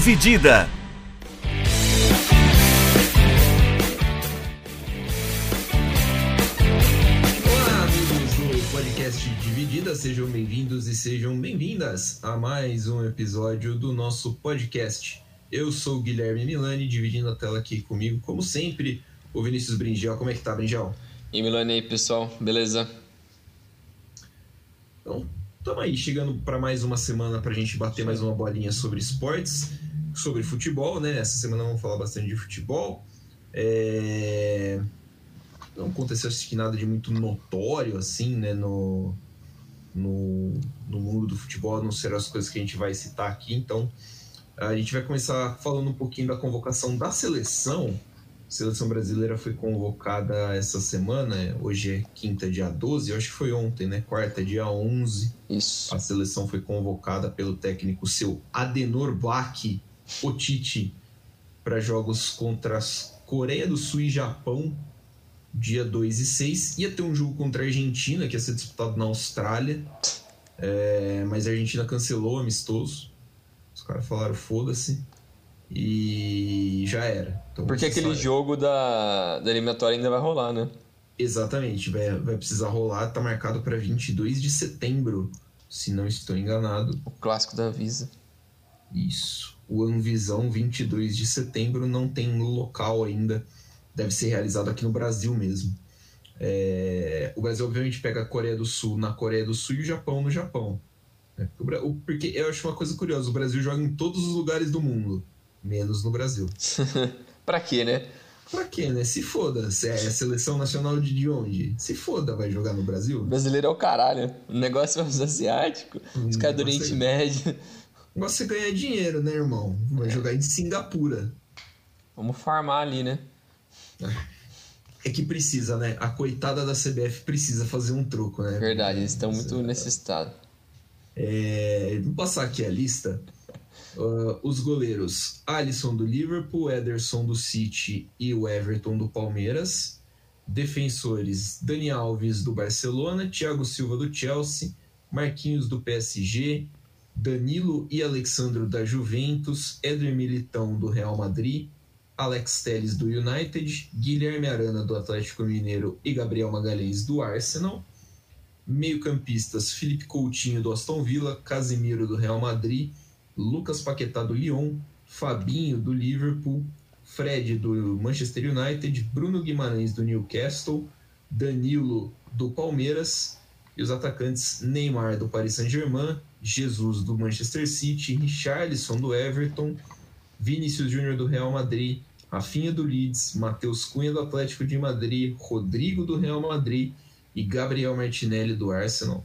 Dividida. Olá, amigos do podcast Dividida, sejam bem-vindos e sejam bem-vindas a mais um episódio do nosso podcast. Eu sou o Guilherme Milani, dividindo a tela aqui comigo, como sempre, o Vinícius Bringel. Como é que tá, Bringel? E Milani aí, pessoal, beleza? Então, estamos aí, chegando para mais uma semana para a gente bater mais uma bolinha sobre esportes, sobre futebol, né? Essa semana vamos falar bastante de futebol. É... Não aconteceu acho que nada de muito notório, assim, né? No, no, no mundo do futebol, não serão as coisas que a gente vai citar aqui. Então, a gente vai começar falando um pouquinho da convocação da seleção. A seleção brasileira foi convocada essa semana, hoje é quinta, dia 12, eu acho que foi ontem, né? Quarta, dia 11. Isso. A seleção foi convocada pelo técnico seu Adenor Bach Otiti para jogos contra Coreia do Sul e Japão, dia 2 e 6. Ia ter um jogo contra a Argentina, que ia ser disputado na Austrália, é, mas a Argentina cancelou o amistoso. Os caras falaram foda-se. E já era. Então, Porque aquele sabe. jogo da, da eliminatória ainda vai rolar, né? Exatamente, vai, vai precisar rolar. Tá marcado para 22 de setembro, se não estou enganado. O clássico da Visa. Isso. O Anvisão, 22 de setembro, não tem local ainda. Deve ser realizado aqui no Brasil mesmo. É, O Brasil, obviamente, pega a Coreia do Sul na Coreia do Sul e o Japão no Japão. É, Porque eu acho uma coisa curiosa: o Brasil joga em todos os lugares do mundo, menos no Brasil. pra quê, né? Pra quê, né? Se foda. Se é a seleção nacional de, de onde? Se foda, vai jogar no Brasil? brasileiro é o caralho. O negócio é os asiáticos. Os caras do Oriente Médio. O negócio é ganhar dinheiro, né, irmão? Vai jogar em Singapura. Vamos farmar ali, né? É que precisa, né? A coitada da CBF precisa fazer um troco, né? Verdade, eles estão muito necessitados. É, vou passar aqui a lista. Uh, os goleiros: Alisson do Liverpool, Ederson do City e o Everton do Palmeiras. Defensores: Dani Alves do Barcelona, Thiago Silva do Chelsea, Marquinhos do PSG, Danilo e Alexandro da Juventus, Éder Militão do Real Madrid, Alex Telles do United, Guilherme Arana do Atlético Mineiro e Gabriel Magalhães do Arsenal. Meio-campistas: Felipe Coutinho do Aston Villa, Casemiro do Real Madrid, Lucas Paquetá do Lyon, Fabinho do Liverpool, Fred do Manchester United, Bruno Guimarães do Newcastle, Danilo do Palmeiras e os atacantes Neymar do Paris Saint-Germain, Jesus do Manchester City, Richarlison do Everton, Vinícius Júnior do Real Madrid, Rafinha do Leeds, Matheus Cunha do Atlético de Madrid, Rodrigo do Real Madrid e Gabriel Martinelli do Arsenal.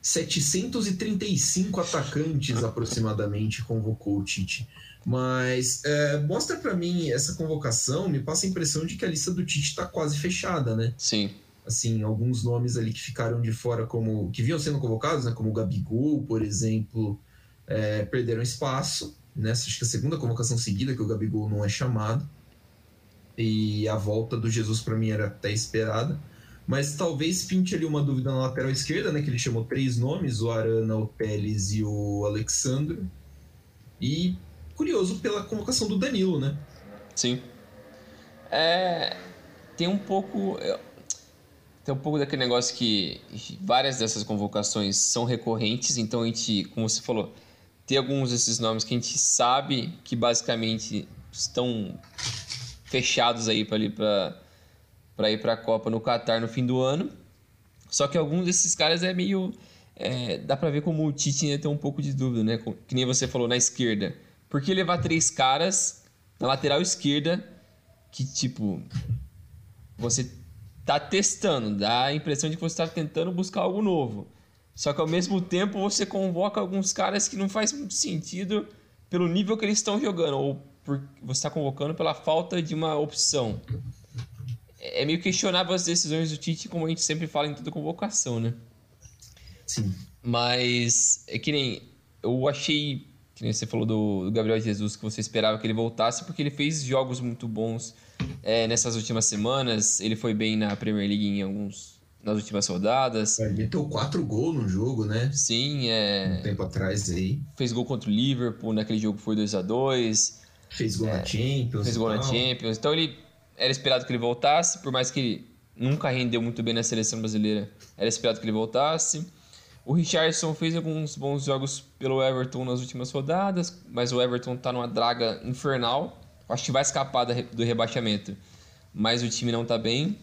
735 atacantes aproximadamente convocou o Tite. Mas é, mostra pra mim essa convocação, me passa a impressão de que a lista do Tite está quase fechada, né? Sim. Assim, alguns nomes ali que ficaram de fora, como que vinham sendo convocados, né? Como o Gabigol, por exemplo, é, perderam espaço. Nessa, acho que a segunda convocação seguida que o Gabigol não é chamado. E a volta do Jesus para mim era até esperada. Mas talvez pinte ali uma dúvida na lateral esquerda, né? Que ele chamou três nomes: o Arana, o Pérez e o Alexandre. E curioso pela convocação do Danilo, né? Sim. É. Tem um pouco. eu- Tem um pouco daquele negócio que várias dessas convocações são recorrentes, então a gente, como você falou, tem alguns desses nomes que a gente sabe que basicamente estão fechados aí para para para ir para a Copa no Catar no fim do ano. Só que alguns desses caras é meio é, dá para ver como o Tite ainda tem um pouco de dúvida, né? Que nem você falou na esquerda. Por que levar três caras na lateral esquerda que tipo você tá testando, dá a impressão de que você tá tentando buscar algo novo. Só que ao mesmo tempo você convoca alguns caras que não faz muito sentido pelo nível que eles estão jogando, ou por, você está convocando pela falta de uma opção. É é meio questionável as decisões do Tite, como a gente sempre fala em toda convocação, né? Sim. Mas é que nem. Eu achei. Que nem você falou do, do Gabriel Jesus, que você esperava que ele voltasse, porque ele fez jogos muito bons é, nessas últimas semanas. Ele foi bem na Premier League em alguns. nas últimas rodadas. Ele meteu quatro gols no jogo, né? Sim, é. Um tempo atrás aí. Fez gol contra o Liverpool, naquele jogo foi 2 a 2 Fez gol é, na Champions. Fez gol na Champions. Então ele era esperado que ele voltasse, por mais que ele nunca rendeu muito bem na seleção brasileira. Era esperado que ele voltasse. O Richardson fez alguns bons jogos pelo Everton nas últimas rodadas, mas o Everton tá numa draga infernal. Acho que vai escapar do rebaixamento, mas o time não tá bem.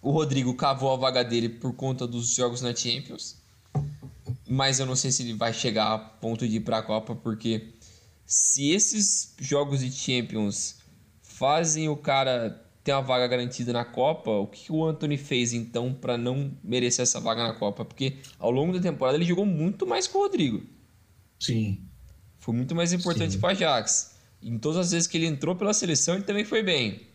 O Rodrigo cavou a vaga dele por conta dos jogos na Champions, mas eu não sei se ele vai chegar a ponto de ir para a Copa, porque se esses jogos de Champions fazem o cara ter uma vaga garantida na Copa, o que o Anthony fez então para não merecer essa vaga na Copa? Porque ao longo da temporada ele jogou muito mais com o Rodrigo. Sim. Foi muito mais importante para Ajax. Em todas as vezes que ele entrou pela seleção, ele também foi bem.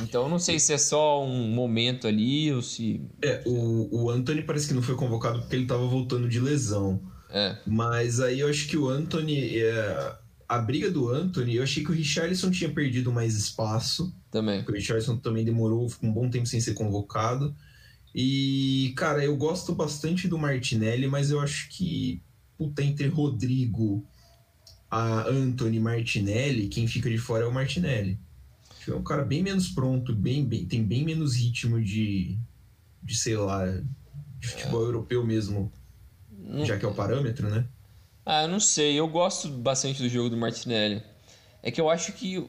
Então não sei se é só um momento ali ou se. É, o, o Anthony parece que não foi convocado porque ele estava voltando de lesão. É. Mas aí eu acho que o Anthony. É, a briga do Anthony, eu achei que o Richarlison tinha perdido mais espaço. Também. O Richardson também demorou um bom tempo sem ser convocado. E, cara, eu gosto bastante do Martinelli, mas eu acho que, puta, entre Rodrigo, a Anthony Martinelli, quem fica de fora é o Martinelli. É um cara bem menos pronto, bem, bem tem bem menos ritmo de, de sei lá, de futebol é. europeu mesmo, não, já que é o parâmetro, né? Ah, eu não sei. Eu gosto bastante do jogo do Martinelli. É que eu acho que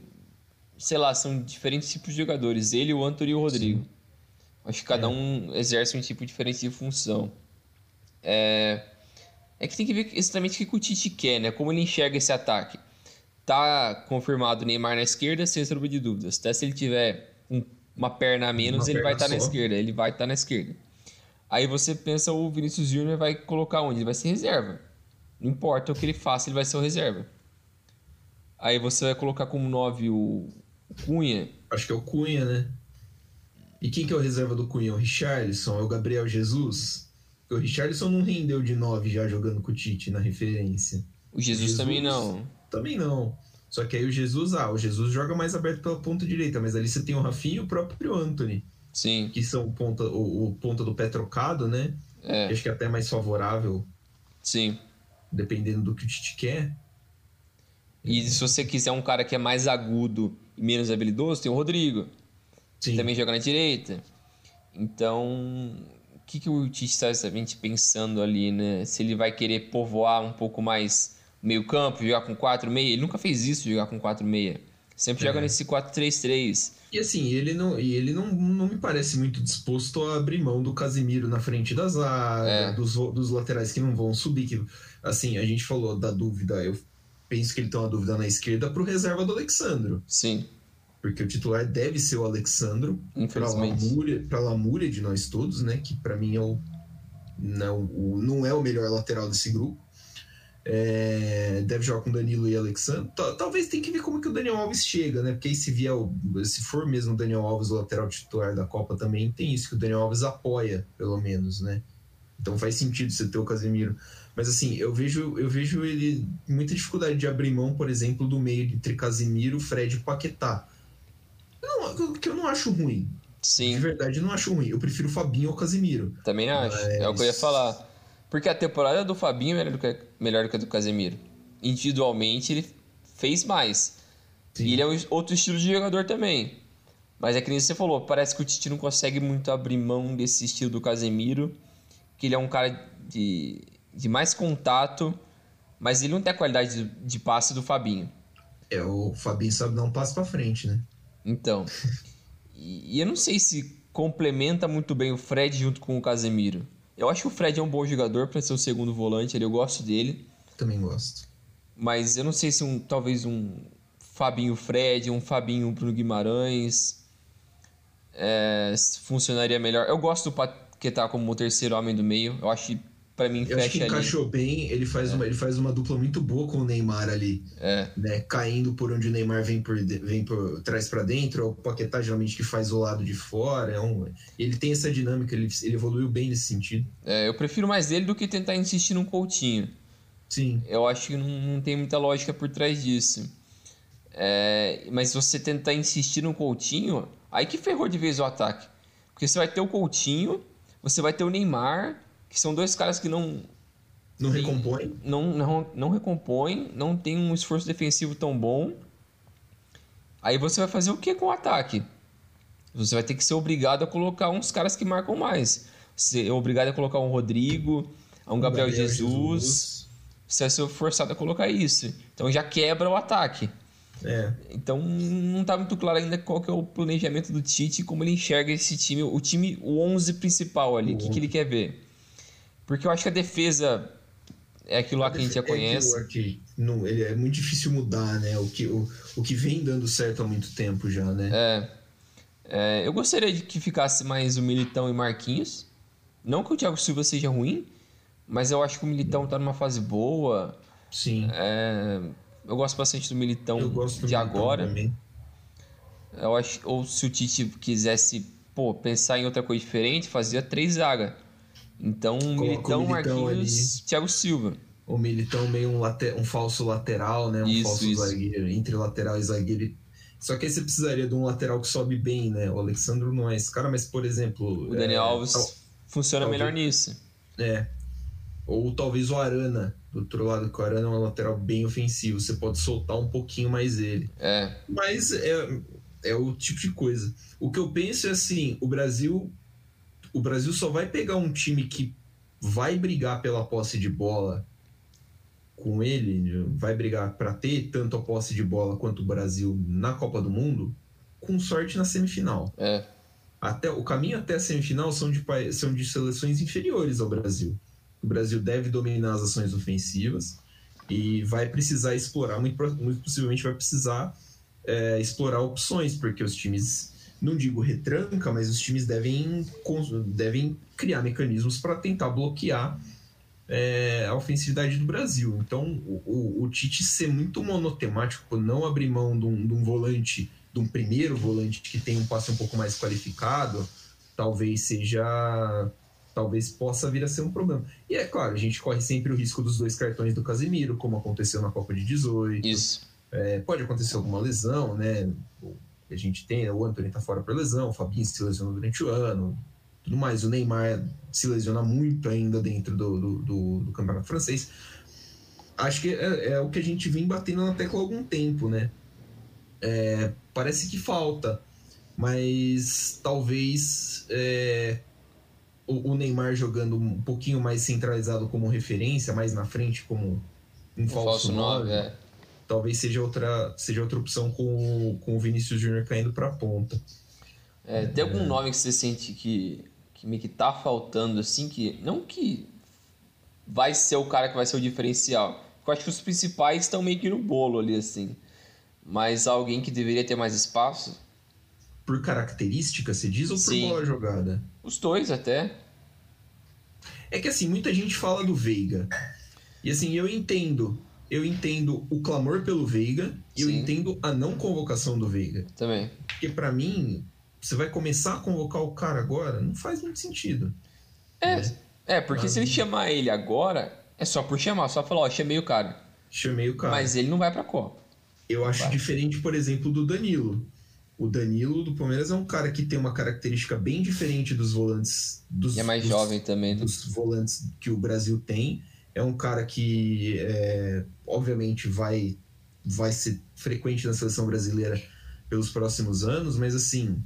sei lá, são diferentes tipos de jogadores. Ele, o Antônio e o Rodrigo. Sim. Acho que cada é. um exerce um tipo diferente de função. É, é que tem que ver exatamente o que o Tite quer, né? Como ele enxerga esse ataque. Tá confirmado o Neymar na esquerda, sem sombra de dúvidas. Até se ele tiver um, uma perna a menos, uma ele vai estar tá na esquerda. Ele vai estar tá na esquerda. Aí você pensa o Vinícius Júnior vai colocar onde? Ele vai ser reserva. Não importa o que ele faça, ele vai ser o reserva. Aí você vai colocar como 9 o Cunha. Acho que é o Cunha, né? E quem que é o reserva do Cunha? O Richarlison? É o Gabriel Jesus? O Richarlison não rendeu de 9 já jogando com o Tite na referência. O Jesus, Jesus, também não. Também não. Só que aí o Jesus, ah, o Jesus joga mais aberto pela ponta direita, mas ali você tem o Rafinha e o próprio Anthony. Sim. Que são o ponta, o, o ponta do pé trocado, né? É. Acho que é até mais favorável. Sim. Dependendo do que o Tite quer. E se você quiser um cara que é mais agudo e menos habilidoso, tem o Rodrigo. Sim. Que também joga na direita. Então, que, que o Tite está exatamente pensando ali, né? Se ele vai querer povoar um pouco mais meio campo, jogar com 4-6. Ele nunca fez isso, jogar com 4-6. Sempre é. joga nesse 4-3-3. E assim, ele não, e ele não, não me parece muito disposto a abrir mão do Casimiro na frente da zaga, é. dos, dos laterais que não vão subir. Que, assim, a gente falou da dúvida, eu penso que ele tem uma dúvida na esquerda para o reserva do Alexandro. Sim. Porque o titular deve ser o Alexandro. Para lamúria de nós todos, né? Que para mim é o não, o, não é o melhor lateral desse grupo. É, deve jogar com Danilo e Alexandre. Talvez tem que ver como que o Daniel Alves chega, né? Porque aí se vier, se for mesmo o Daniel Alves o lateral titular da Copa também, tem isso que o Daniel Alves apoia, pelo menos, né? Então faz sentido você ter o Casemiro. Mas assim, eu vejo, eu vejo ele muita dificuldade de abrir mão, por exemplo, do meio entre Casimiro, Fred e Paquetá. Não, que eu não acho ruim. Sim. De verdade, eu não acho ruim. Eu prefiro o Fabinho ou o Casimiro. Também acho. Mas... É o que eu ia falar. Porque a temporada do Fabinho é melhor do que, melhor do que a do Casemiro. Individualmente, ele fez mais. Sim. E ele é outro estilo de jogador também. Mas é que nem você falou, parece que o Tite não consegue muito abrir mão desse estilo do Casemiro. Que ele é um cara de de mais contato, mas ele não tem a qualidade de, de passe do Fabinho. É, o Fabinho sabe dar um passo para frente, né? Então. e, e eu não sei se complementa muito bem o Fred junto com o Casemiro. Eu acho que o Fred é um bom jogador para ser o segundo volante, eu gosto dele. Também gosto. Mas eu não sei se um talvez um Fabinho Fred, um Fabinho Bruno Guimarães é, funcionaria melhor. Eu gosto do Paquetá como o terceiro homem do meio. Eu acho que para mim eu acho que encaixou ali. bem, ele faz, é. uma, ele faz uma dupla muito boa com o Neymar ali. É. Né? Caindo por onde o Neymar vem por, vem por trás para dentro, é o Paquetá geralmente que faz o lado de fora. É um, ele tem essa dinâmica, ele, ele evoluiu bem nesse sentido. É, eu prefiro mais dele do que tentar insistir num Coutinho. Sim. Eu acho que não, não tem muita lógica por trás disso. É, mas se você tentar insistir no Coutinho, aí que ferrou de vez o ataque. Porque você vai ter o Coutinho Você vai ter o Neymar, que são dois caras que não. Não recompõem? Não, não, não recompõem, não tem um esforço defensivo tão bom. Aí você vai fazer o que com o ataque? Você vai ter que ser obrigado a colocar uns caras que marcam mais. Você é obrigado a colocar um Rodrigo, um Gabriel, Gabriel Jesus. Jesus. Você vai ser forçado a colocar isso. Então já quebra o ataque. É. Então não está muito claro ainda qual que é o planejamento do Tite, como ele enxerga esse time, o time, o 11 principal ali, o que, que ele quer ver. Porque eu acho que a defesa é aquilo lá que a gente já conhece. É que, não, ele é muito difícil mudar, né? O que, o, o que vem dando certo há muito tempo já, né? É. é eu gostaria de que ficasse mais o Militão e Marquinhos. Não que o Thiago Silva seja ruim, mas eu acho que o Militão está numa fase boa. Sim. É, eu gosto bastante do Militão de Militão agora. Também. Eu acho, ou se o Tite quisesse pô, pensar em outra coisa diferente, fazia três zaga. Então, Coloca Militão, Militão Marquinhos, ali. Thiago Silva. O Militão meio um, um falso lateral, né? Um isso, falso isso. zagueiro, entre lateral e zagueiro. Só que aí você precisaria de um lateral que sobe bem, né? O Alexandre não é esse cara, mas, por exemplo... O Daniel é, Alves tal, funciona talvez, melhor nisso. É. Ou talvez o Arana, do outro lado, que o Arana é um lateral bem ofensivo. Você pode soltar um pouquinho mais ele. É. Mas é, é o tipo de coisa. O que eu penso é assim, o Brasil o Brasil só vai pegar um time que vai brigar pela posse de bola com ele, vai brigar para ter tanto a posse de bola quanto o Brasil na Copa do Mundo, com sorte na semifinal. É. Até o caminho até a semifinal são de são de seleções inferiores ao Brasil. O Brasil deve dominar as ações ofensivas e vai precisar explorar muito, muito possivelmente vai precisar é, explorar opções porque os times não digo retranca, mas os times devem, devem criar mecanismos para tentar bloquear é, a ofensividade do Brasil. Então, o, o, o, Tite ser muito monotemático, não abrir mão de um, de um, volante, de um primeiro volante que tem um passe um pouco mais qualificado, talvez seja. Talvez possa vir a ser um problema. E é claro, a gente corre sempre o risco dos dois cartões do Casemiro, como aconteceu na Copa de 18. Isso. É, pode acontecer alguma lesão, né? A gente tem, né? o Anthony tá fora por lesão, o Fabinho se lesionou durante o ano, tudo mais. O Neymar se lesiona muito ainda dentro do, do, do, do campeonato francês. Acho que é, é, o que a gente vem batendo na tecla há algum tempo, né? É, parece que falta, mas talvez é, o, o, Neymar jogando um pouquinho mais centralizado como referência, mais na frente como um, um falso 9, é talvez seja outra, seja outra opção com, com o Vinícius Júnior caindo para a ponta. É, tem algum é... nome que você sente que, que me que tá faltando, assim, que. Não que vai ser o cara que vai ser o diferencial. Eu acho que os principais estão meio que no bolo ali, assim. Mas alguém que deveria ter mais espaço. Por característica, você diz, ou por Sim. bola jogada? Os dois até. É que assim, muita gente fala do Veiga. E assim, eu entendo eu entendo o clamor pelo Veiga e eu entendo a não convocação do Veiga. Também. Porque para mim, você vai começar a convocar o cara agora, não faz muito sentido. É, né? é porque Mas... se ele chamar ele agora, é só por chamar, só falar, ó, chamei o cara. Chamei o cara. Mas ele não vai pra Copa. Eu acho vai. diferente, por exemplo, do Danilo. O Danilo do Palmeiras é um cara que tem uma característica bem diferente dos volantes. Dos, e é mais dos, jovem também. Né? Dos volantes que o Brasil tem. É um cara que, é, obviamente, vai, vai ser frequente na seleção brasileira pelos próximos anos, mas assim,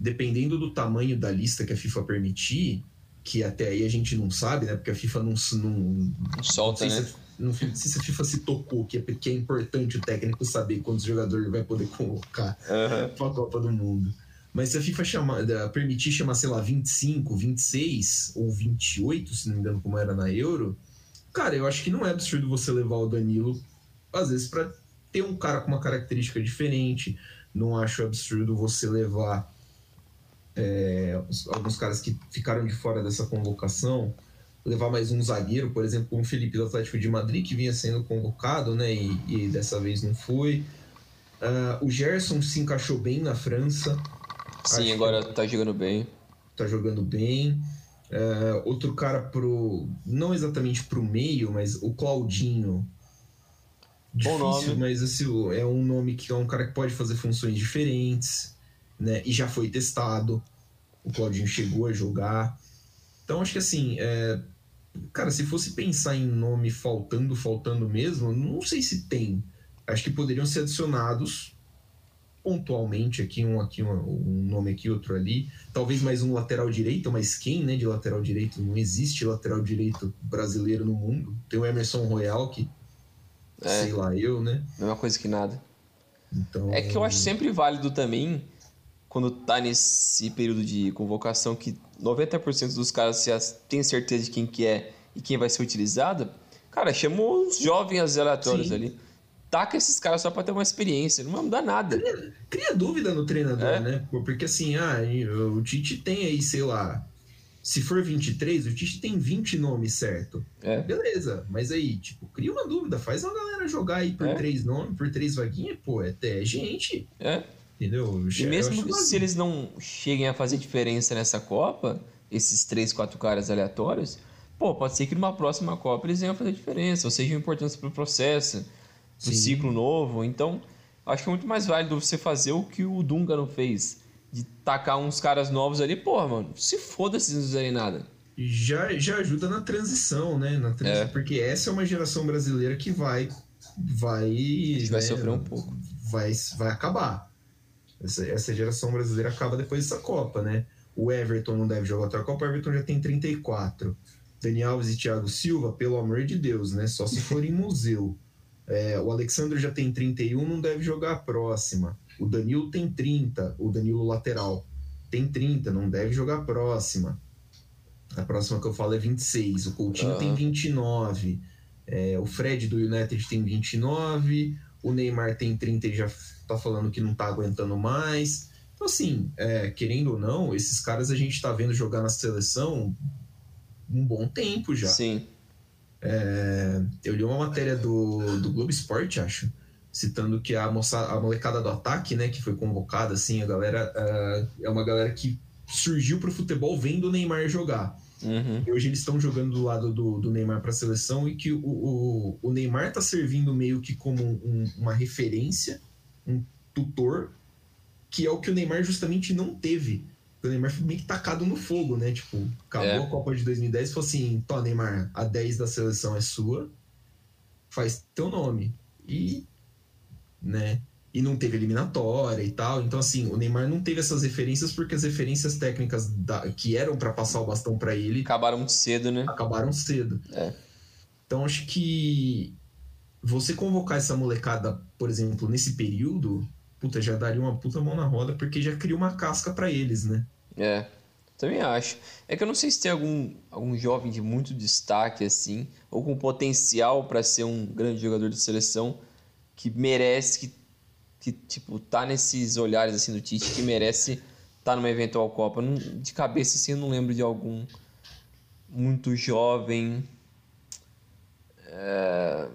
dependendo do tamanho da lista que a FIFA permitir, que até aí a gente não sabe, né? Porque a FIFA não, não, não solta, não né? Se, não sei se a FIFA se tocou, que é, que é importante o técnico saber quantos jogadores vai poder colocar uhum. para a Copa do Mundo. Mas se a FIFA chamar, permitir chamar, sei lá, 25, 26 ou 28, se não me engano, como era na Euro, Cara, eu acho que não é absurdo você levar o Danilo, às vezes, para ter um cara com uma característica diferente. Não acho absurdo você levar é, alguns caras que ficaram de fora dessa convocação, levar mais um zagueiro, por exemplo, como o Felipe do Atlético de Madrid, que vinha sendo convocado, né? E, e dessa vez não foi. Uh, o Gerson se encaixou bem na França. Sim, agora tá jogando bem. Tá jogando bem. Uh, outro cara pro. Não exatamente pro meio, mas o Claudinho. Difícil, Bom nome. mas assim, é um nome que é um cara que pode fazer funções diferentes, né? E já foi testado. O Claudinho chegou a jogar. Então acho que assim, é... cara, se fosse pensar em nome faltando, faltando mesmo, não sei se tem. Acho que poderiam ser adicionados pontualmente aqui um aqui um, um, nome aqui outro ali. Talvez mais um lateral direito mas quem né de lateral direito? Não existe lateral direito brasileiro no mundo. Tem o Emerson Royal que é, sei lá eu né? Mesma coisa que nada. Então é que eu acho sempre válido também quando tá nesse período de convocação que 90% dos caras já tem certeza de quem que é e quem vai ser utilizado cara chama os jovens aleatórios Sim. ali taca esses caras só pra ter uma experiência, não vai mudar nada. Cria, cria dúvida no treinador, é. né? Porque assim, ah, o Tite tem aí, sei lá, se for 23, o Tite tem 20 nomes, certo? É. Beleza, mas aí, tipo, cria uma dúvida, faz a galera jogar aí por é. três nomes, por três vaguinhas, pô, é até gente. É. Entendeu? E mesmo se eles não cheguem a fazer diferença nessa Copa, esses três, quatro caras aleatórios, pô, pode ser que numa próxima Copa eles venham a fazer diferença, ou sejam importantes pro processo Sim. ciclo novo. Então, acho que é muito mais válido você fazer o que o Dunga não fez. De tacar uns caras novos ali, porra, mano, se foda se não fizerem nada. Já, já ajuda na transição, né? Na transição, é. Porque essa é uma geração brasileira que vai. Vai. Né, vai sofrer um pouco. Vai, vai acabar. Essa, essa geração brasileira acaba depois dessa Copa, né? O Everton não deve jogar outra Copa, o Everton já tem 34. Dani Alves e Thiago Silva, pelo amor de Deus, né? Só se for em museu. É, o Alexandre já tem 31, não deve jogar a próxima. O Danilo tem 30, o Danilo lateral tem 30, não deve jogar a próxima. A próxima que eu falo é 26. O Coutinho uhum. tem 29. É, o Fred do United tem 29. O Neymar tem 30 e já tá falando que não tá aguentando mais. Então, assim, é, querendo ou não, esses caras a gente tá vendo jogar na seleção um bom tempo já. Sim. É, eu li uma matéria do, do Globo Esporte, acho, citando que a, moça, a molecada do ataque, né, que foi convocada, assim, a galera uh, é uma galera que surgiu pro futebol vendo o Neymar jogar. Uhum. E hoje eles estão jogando do lado do, do Neymar para a seleção e que o, o, o Neymar tá servindo meio que como um, uma referência, um tutor, que é o que o Neymar justamente não teve Neymar foi meio que tacado no fogo, né? Tipo, acabou é. a Copa de 2010 e falou assim: Tó, Neymar, a 10 da seleção é sua, faz teu nome. E, né? E não teve eliminatória e tal. Então, assim, o Neymar não teve essas referências porque as referências técnicas da, que eram para passar o bastão para ele. Acabaram muito cedo, né? Acabaram cedo. É. Então, acho que você convocar essa molecada, por exemplo, nesse período, puta, já daria uma puta mão na roda porque já cria uma casca para eles, né? É, também acho. É que eu não sei se tem algum, algum jovem de muito destaque assim, ou com potencial para ser um grande jogador de seleção que merece que, que tipo tá nesses olhares assim do Tite que merece estar tá numa eventual Copa. Não, de cabeça assim eu não lembro de algum muito jovem. É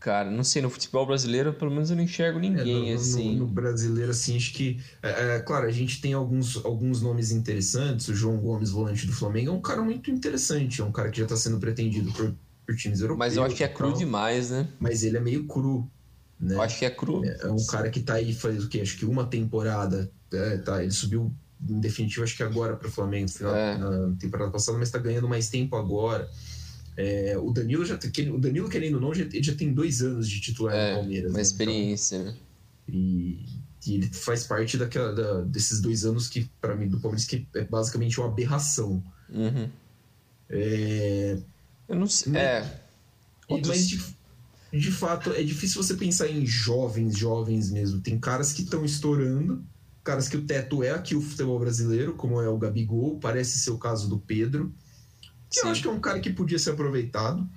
Cara, não sei, no futebol brasileiro, pelo menos eu não enxergo é, ninguém, é, no, assim. No, no, brasileiro, assim, acho que. É, é, claro, a gente tem alguns, alguns nomes interessantes. O João Gomes, volante do Flamengo, é um cara muito interessante. É um cara que já está sendo pretendido por, por times europeus. Mas eu acho que é cru demais, né? Mas ele é meio cru. Né? Eu acho que é cru. É, é um cara que tá aí faz o quê? Acho que uma temporada. É, tá, ele subiu em definitivo, acho que agora para o Flamengo, final, na temporada passada, mas está ganhando mais tempo agora. É, o Danilo já o Danilo querendo ou não já, já tem dois anos de titular é, no Palmeiras. Uma né? experiência, então, né? E, e, ele faz parte daquela, da, desses dois anos que para mim do Palmeiras que é basicamente uma aberração. Uhum. É, Eu não sei. É. Mas de, de fato é difícil você pensar em jovens, jovens mesmo. Tem caras que estão estourando, caras que o teto é aqui o futebol brasileiro, como é o Gabigol, parece ser o caso do Pedro. Que eu acho que é um cara que podia ser aproveitado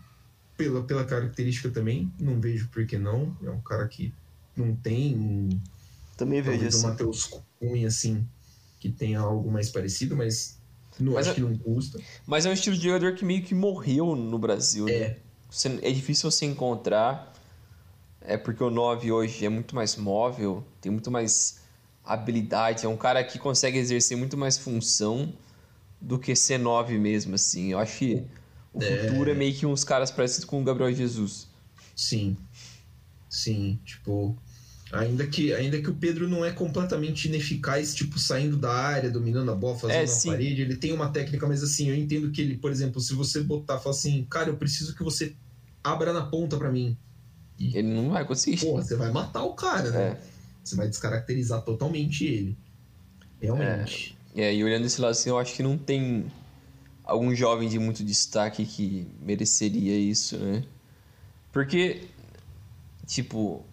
pela, pela característica também. Não vejo por que não. É um cara que não tem um. Também vejo assim. o Matheus Cunha, assim, que tenha algo mais parecido, mas não mas acho é, que não custa. Mas é um estilo de jogador que meio que morreu no Brasil. É. Né? Você, é difícil você encontrar. É porque o 9 hoje é muito mais móvel, tem muito mais habilidade. É um cara que consegue exercer muito mais função do que C9 mesmo, assim. Eu acho que o é... futuro é meio que uns caras parecidos com o Gabriel Jesus. Sim. Sim, tipo. Ainda que, ainda que o Pedro não é completamente ineficaz, tipo, saindo da área, dominando a bola, fazendo É, a sim. parede, ele tem uma técnica, mas assim, eu entendo que ele, por exemplo, se você botar, falar assim, cara, eu preciso que você abra na ponta pra mim. Ele não vai conseguir. Porra, você vai matar o cara, né? É. Você vai descaracterizar totalmente ele. Realmente. É, e olhando esse lado assim, eu acho que não tem algum jovem de muito destaque que mereceria isso, né? Porque, tipo,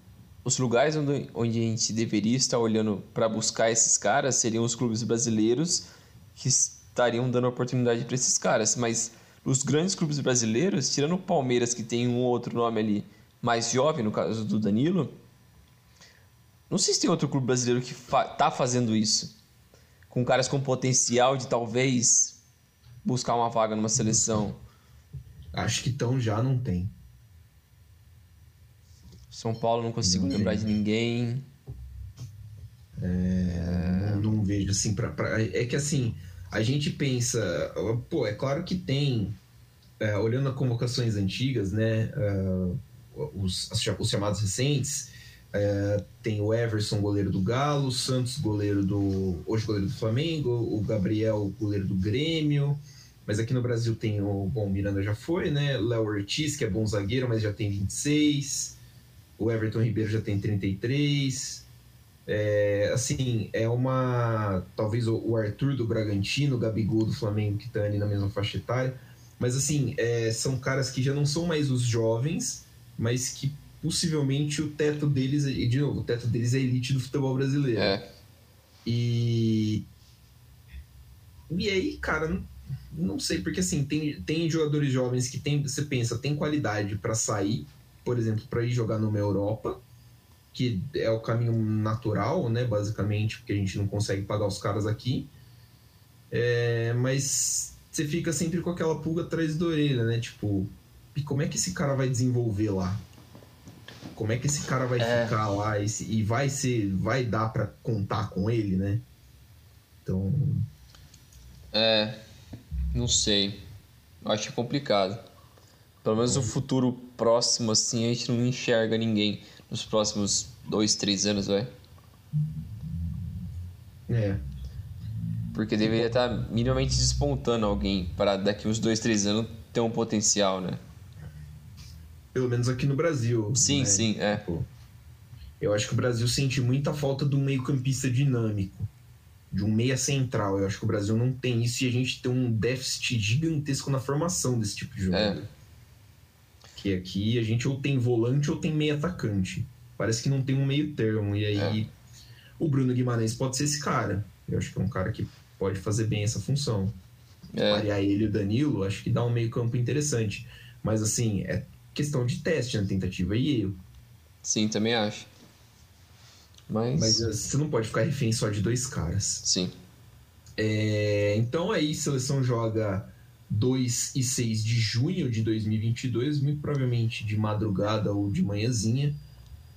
os lugares onde, onde a gente deveria estar olhando para buscar esses caras seriam os clubes brasileiros que estariam dando oportunidade para esses caras. Mas os grandes clubes brasileiros, tirando o Palmeiras, que tem um ou outro nome ali mais jovem, no caso do Danilo, não sei se tem outro clube brasileiro que fa tá fazendo isso com caras com potencial de talvez buscar uma vaga numa seleção. Acho que tão já não tem. São Paulo não consigo Não lembrar tem. de ninguém. Não, não vejo assim pra- É que assim, a gente pensa. Pô, é claro que tem. é, olhando as convocações antigas, né? é, os, as os chamados recentes. É, tem o Everson, goleiro do Galo, Santos, goleiro do. Hoje goleiro do Flamengo, o Gabriel, goleiro do Grêmio. Mas aqui no Brasil tem o. Bom, o Miranda já foi, né? Léo Ortiz, que é bom zagueiro, mas já tem 26. O Everton Ribeiro já tem 33. É, assim, é uma. Talvez o, o Arthur do Bragantino, o Gabigol do Flamengo, que tá ali na mesma faixa etária. Mas, assim, é, são caras que já não são mais os jovens, mas que possivelmente o teto deles, e de novo, o teto deles é a elite do futebol brasileiro. É, E. E aí, cara, não, sei, porque assim, tem, tem jogadores jovens que tem, você pensa, tem qualidade pra sair, por exemplo, pra ir jogar numa Europa, que é o caminho natural, né, basicamente, porque a gente não consegue pagar os caras aqui. É, mas você fica sempre com aquela pulga atrás da orelha, né? Tipo, e como é que esse cara vai desenvolver lá? Como é que esse cara vai É. ficar lá e, se- e vai ser, vai dar pra contar com ele, né? Então, é. Não sei. Eu acho complicado. Pelo menos no futuro próximo, assim, a gente não enxerga ninguém nos próximos dois, três anos, vai. é, Porque deveria estar minimamente despontando alguém para daqui uns dois, três anos ter um potencial, né? Pelo menos aqui no Brasil. Sim, né? sim, é. Tipo, eu acho que o Brasil sente muita falta de um meio-campista dinâmico, de um meia central. Eu acho que o Brasil não tem isso e a gente tem um déficit gigantesco na formação desse tipo de jogador. Que aqui a gente ou tem volante ou tem meia atacante. Parece que não tem um meio termo. E aí o Bruno Guimarães pode ser esse cara. Eu acho que é um cara que pode fazer bem essa função. É, Variar ele e o Danilo, acho que dá um meio-campo interessante. Mas assim, é questão de teste, né? Tentativa e erro. sim, também acho. Mas, Mas eh, você não pode ficar refém só de dois caras. sim. É, então aí, seleção joga 2 e 6 de junho de 2022, muito provavelmente de madrugada ou de manhãzinha,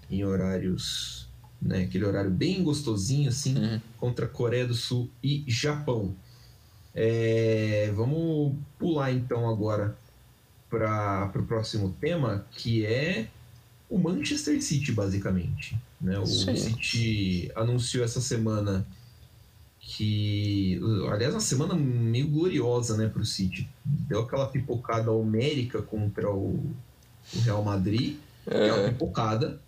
em horários, né, aquele horário bem gostosinho assim, Uhum. contra Coreia do Sul e Japão. É, vamos pular então agora para o próximo tema, que é o Manchester City, basicamente. Né? O aí. City anunciou essa semana que. Aliás, uma semana meio gloriosa né, para o City. Deu aquela pipocada homérica contra o, o Real Madrid, é uma É, pipocada.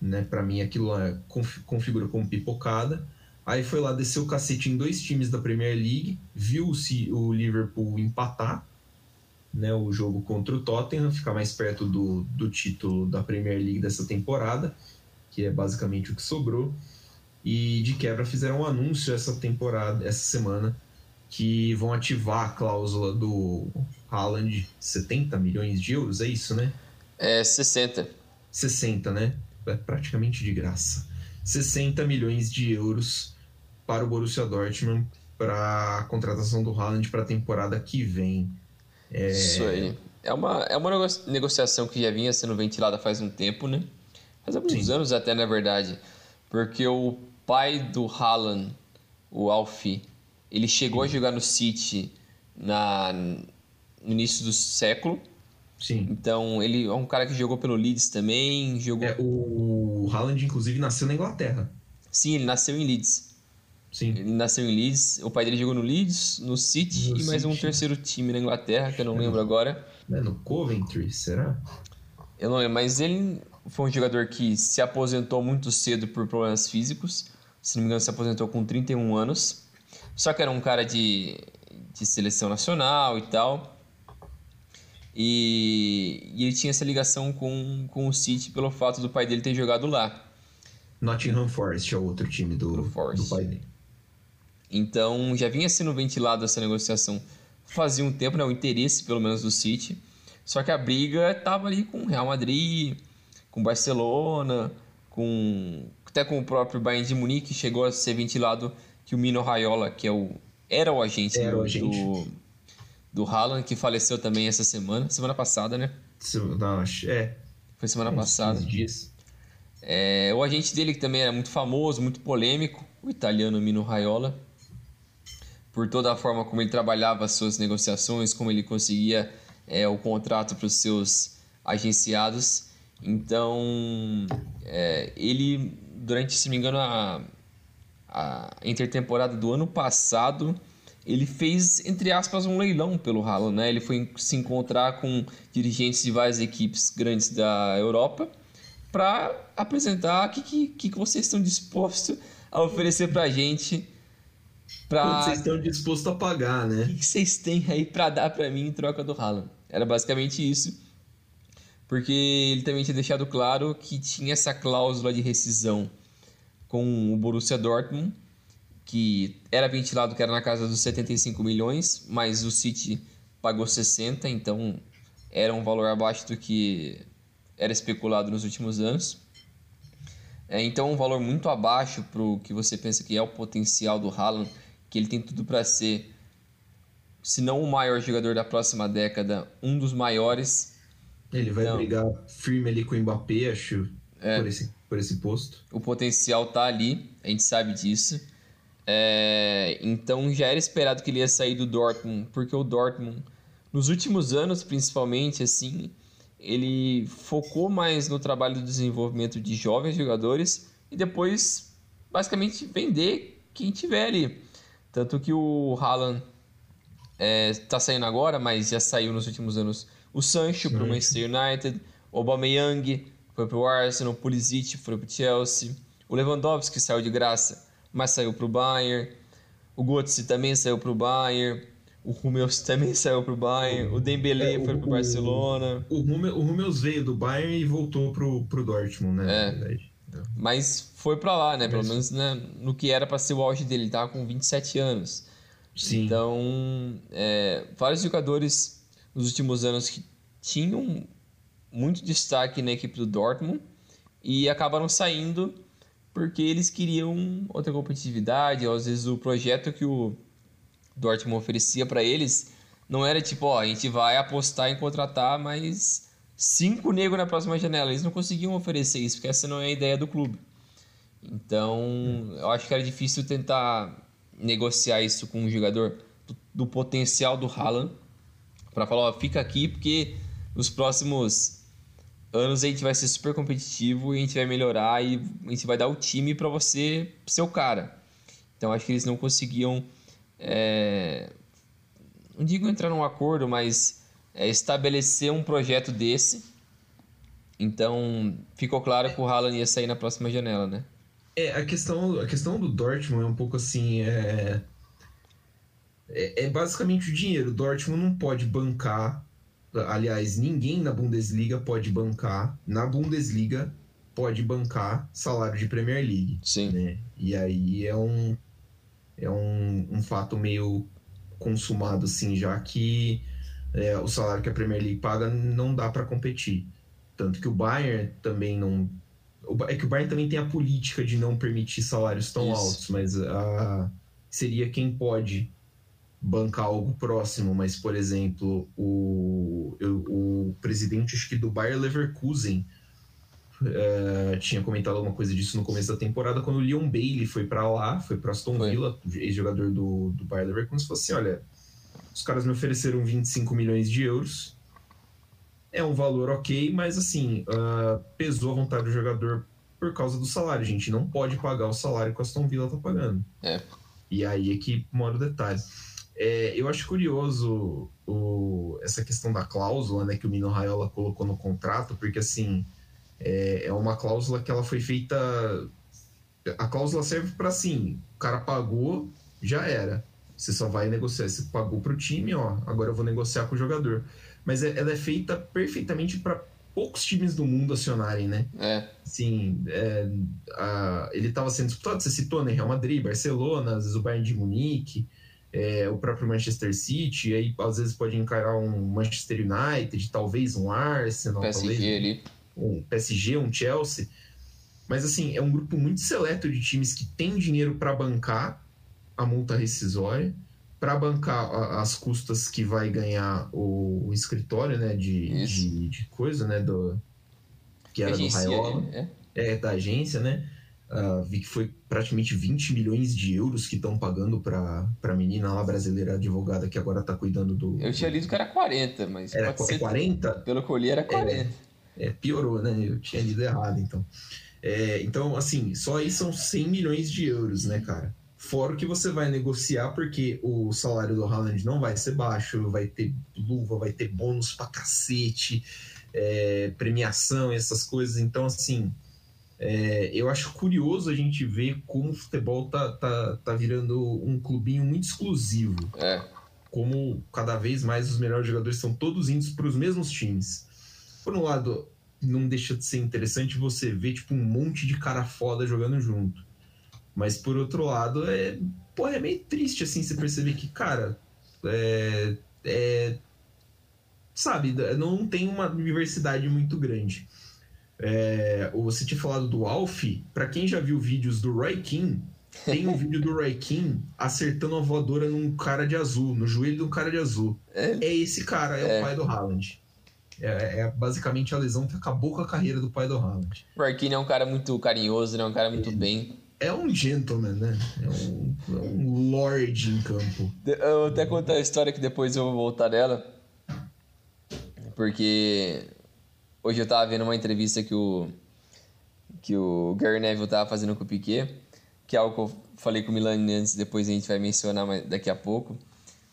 Né? Para mim, aquilo lá conf- configura como pipocada. Aí foi lá, desceu o cacete em dois times da Premier League, viu o o Liverpool empatar né, o jogo contra o Tottenham, ficar mais perto do, do título da Premier League dessa temporada, que é basicamente o que sobrou. E de quebra fizeram um anúncio essa temporada, essa semana, que vão ativar a cláusula do Haaland, 70 milhões de euros, é isso, né? é 60. 60, né? É praticamente de graça. 60 milhões de euros para o Borussia Dortmund para a contratação do Haaland para a temporada que vem. Isso aí. É uma, é uma nego- negociação que já vinha sendo ventilada faz um tempo, né? Faz alguns Sim. anos até, na verdade. Porque o pai do Haaland, o Alfie, ele chegou a jogar no City na, no início do século. Sim. Então, ele é um cara que jogou pelo Leeds também, jogou... É, o Haaland, inclusive, nasceu na Inglaterra. Sim, ele nasceu em Leeds. Sim. Ele nasceu em Leeds, o pai dele jogou no Leeds, no City No e mais um City. terceiro time na Inglaterra, que eu não lembro agora. É no Coventry, será? Eu não lembro, mas ele foi um jogador que se aposentou muito cedo por problemas físicos. Se não me engano, se aposentou com 31 anos. Só que era um cara de, de seleção nacional e tal. E, e ele tinha essa ligação com, com o City pelo fato do pai dele ter jogado lá. Nottingham Forest é o outro time do, Do Forest. do pai dele. Então já vinha sendo ventilado essa negociação fazia um tempo, né, o interesse pelo menos do City. Só que a briga estava ali com o Real Madrid, com o Barcelona, com até com o próprio Bayern de Munique, chegou a ser ventilado que o Mino Raiola, que é o era o agente, Era o do, agente. do do Haaland, que faleceu também essa semana, semana passada, né? Não, é. Foi semana uns passada. 15 dias. É, o agente dele que também era muito famoso, muito polêmico, o italiano Mino Raiola, por toda a forma como ele trabalhava as suas negociações, como ele conseguia é, o contrato para os seus agenciados. Então, é, ele, durante, se não me engano, a, a intertemporada do ano passado, ele fez, entre aspas, um leilão pelo Haaland, né? Ele foi se encontrar com dirigentes de várias equipes grandes da Europa para apresentar o que, que, que vocês estão dispostos a oferecer pra gente Quanto para vocês estão dispostos a pagar, o né? que que vocês têm aí pra dar pra mim em troca do Haaland? Era basicamente isso. Porque ele também tinha deixado claro que tinha essa cláusula de rescisão com o Borussia Dortmund, que era ventilado que era na casa dos 75 milhões, mas o City pagou 60, então era um valor abaixo do que era especulado nos últimos anos. É, então, um valor muito abaixo para o que você pensa que é o potencial do Haaland, que ele tem tudo para ser, se não o maior jogador da próxima década, um dos maiores. Ele vai Então. brigar firme ali com o Mbappé, acho, É. por, esse, por esse posto. O potencial tá ali, a gente sabe disso. É, então já era esperado que ele ia sair do Dortmund, porque o Dortmund, nos últimos anos principalmente, assim, ele focou mais no trabalho do desenvolvimento de jovens jogadores e depois, basicamente, vender quem tiver ali. Tanto que o Haaland está saindo agora, mas já saiu nos últimos anos o Sancho para o. Manchester United, o Aubameyang foi para o Arsenal, o Pulisic foi para o Chelsea, o Lewandowski saiu de graça, mas saiu para o Bayern, o Götze também saiu para o Bayern, o Hummels também saiu para o Bayern, o Dembélé É, o- foi para o o- Barcelona, O, o Hummels veio do Bayern e voltou pro, pro Dortmund, né? É. Mas foi para lá, né? Pelo Mas- menos né, no que era para ser o auge dele, ele tava com 27 anos. Sim. Então, é, vários jogadores nos últimos anos que tinham muito destaque na equipe do Dortmund e acabaram saindo porque eles queriam outra competitividade, às vezes o projeto que o Dortmund oferecia para eles não era tipo, ó, a gente vai apostar em contratar mais cinco negros na próxima janela. Eles não conseguiam oferecer isso, porque essa não é a ideia do clube. Então, eu acho que era difícil tentar negociar isso com um jogador do, do potencial do Haaland para falar, ó, fica aqui porque nos próximos anos a gente vai ser super competitivo e a gente vai melhorar e a gente vai dar o time para você ser o cara. Então, acho que eles não conseguiam, é, não digo entrar num acordo, mas é, estabelecer um projeto desse. Então, ficou claro que o Haaland ia sair na próxima janela, né? É, a questão, a questão do Dortmund é um pouco assim, é... é... é basicamente o dinheiro. O Dortmund não pode bancar, aliás, ninguém na Bundesliga pode bancar, na Bundesliga pode bancar salário de Premier League, Sim. né? E aí é um é um, um fato meio consumado assim, já que é, o salário que a Premier League paga não dá para competir. Tanto que o Bayern também não É que o Bayern também tem a política de não permitir salários tão Isso. altos, mas a, seria quem pode bancar algo próximo. Mas, por exemplo, o, o presidente acho que do Bayer Leverkusen eh, tinha comentado alguma coisa disso no começo da temporada, quando o Leon Bailey foi pra lá, foi pra Aston. Villa, ex-jogador do, do Bayer Leverkusen, falou assim: olha, os caras me ofereceram 25 milhões de euros. é um valor ok, mas assim, uh, pesou a vontade do jogador por causa do salário. A gente não pode pagar o salário que o Aston Villa tá pagando. É. E aí é que mora o detalhe. É, eu acho curioso o, essa questão da cláusula né, que o Mino Raiola colocou no contrato, porque assim é, é uma cláusula que ela foi feita. A cláusula serve para assim: o cara pagou, já era. Você só vai negociar. Você pagou para o time, ó, agora eu vou negociar com o jogador. Mas é, ela é feita perfeitamente para poucos times do mundo acionarem, né? É. Sim, é, a, ele estava sendo disputado, você citou, né? Real Madrid, Barcelona, às vezes o Bayern de Munique, é, o próprio Manchester City, aí às vezes pode encarar um Manchester United, talvez um Arsenal, PSG talvez ali. um PSG, um Chelsea. Mas assim, é um grupo muito seleto de times que tem dinheiro para bancar a multa rescisória, para bancar as custas que vai ganhar o, escritório, né, de, de, de, coisa, né, do que era Agência, do Raiola, é. é da agência, né? Uh, vi que foi praticamente 20 milhões de euros que estão pagando para a menina lá brasileira advogada que agora está cuidando do. Eu tinha lido que era 40, mas. Era pode ser, 40? Pelo que eu li, era 40. É, é, piorou, né? Eu tinha lido errado, então. É, então, assim, só aí são 100 milhões de euros, né, cara? Fora o que você vai negociar, porque o salário do Haaland não vai ser baixo, vai ter luva, vai ter bônus pra cacete, é, premiação, essas coisas. Então, assim, é, eu acho curioso a gente ver como o futebol tá, tá, tá virando um clubinho muito exclusivo. É. Como cada vez mais os melhores jogadores são todos indo para os mesmos times. Por um lado, não deixa de ser interessante você ver tipo, um monte de cara foda jogando junto. Mas por outro lado, é, porra, é meio triste assim você perceber que, cara, é, é, sabe, não tem uma diversidade muito grande. É, você tinha falado do Alf, para quem já viu vídeos do Roy King, tem um vídeo do Roy King acertando a voadora num cara de azul, no joelho de um cara de azul. É, É esse cara, é, É. o pai do Haaland. É, é basicamente a lesão que acabou com a carreira do pai do Haaland. O Arquini é um cara muito carinhoso, né? Um cara muito bem. É um gentleman, né? É um, é um lord em campo. Eu até contar a história que depois eu vou voltar dela. Porque hoje eu tava vendo uma entrevista que o que o Gary Neville tava fazendo com o Piquet, que é algo que eu falei com o Milan antes, depois a gente vai mencionar daqui a pouco.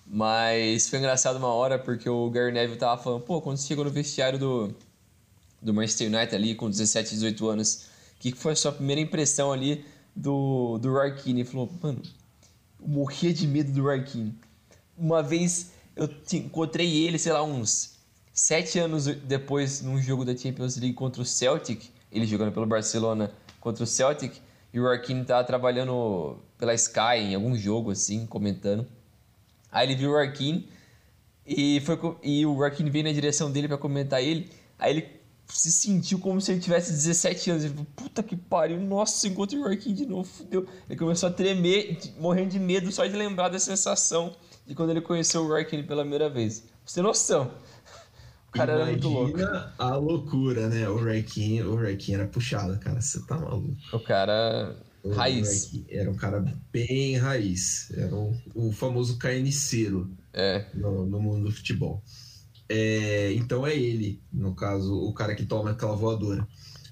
Mas foi engraçado uma hora porque o Gary Neville tava falando, pô, quando você chegou no vestiário do, do Manchester United ali com 17, 18 anos, o que, que foi a sua primeira impressão ali do, do Keane? Ele falou, mano, eu morria de medo do Keane. Uma vez eu encontrei ele, sei lá, uns sete anos depois, num jogo da Champions League contra o Celtic, ele jogando pelo Barcelona contra o Celtic, e o Roy Keane tava trabalhando pela Sky em algum jogo, assim, comentando. Aí ele viu o Arkin e, foi, e o Arkin veio na direção dele pra comentar ele. Aí ele se sentiu como se ele tivesse 17 anos. Ele falou, puta que pariu, nossa, encontrei o Arkin de novo, fudeu. Ele começou a tremer, morrendo de medo só de lembrar da sensação de quando ele conheceu o Arkin pela primeira vez. Você tem noção. O cara era muito louco. Imagina a loucura, né? O Rekin, o Rekin era puxado, cara. Você tá maluco. O cara. O Raiz. Era um cara bem raiz. Era o, o famoso carniceiro É, no, no mundo do futebol. É, então é ele, no caso, o cara que toma aquela voadora.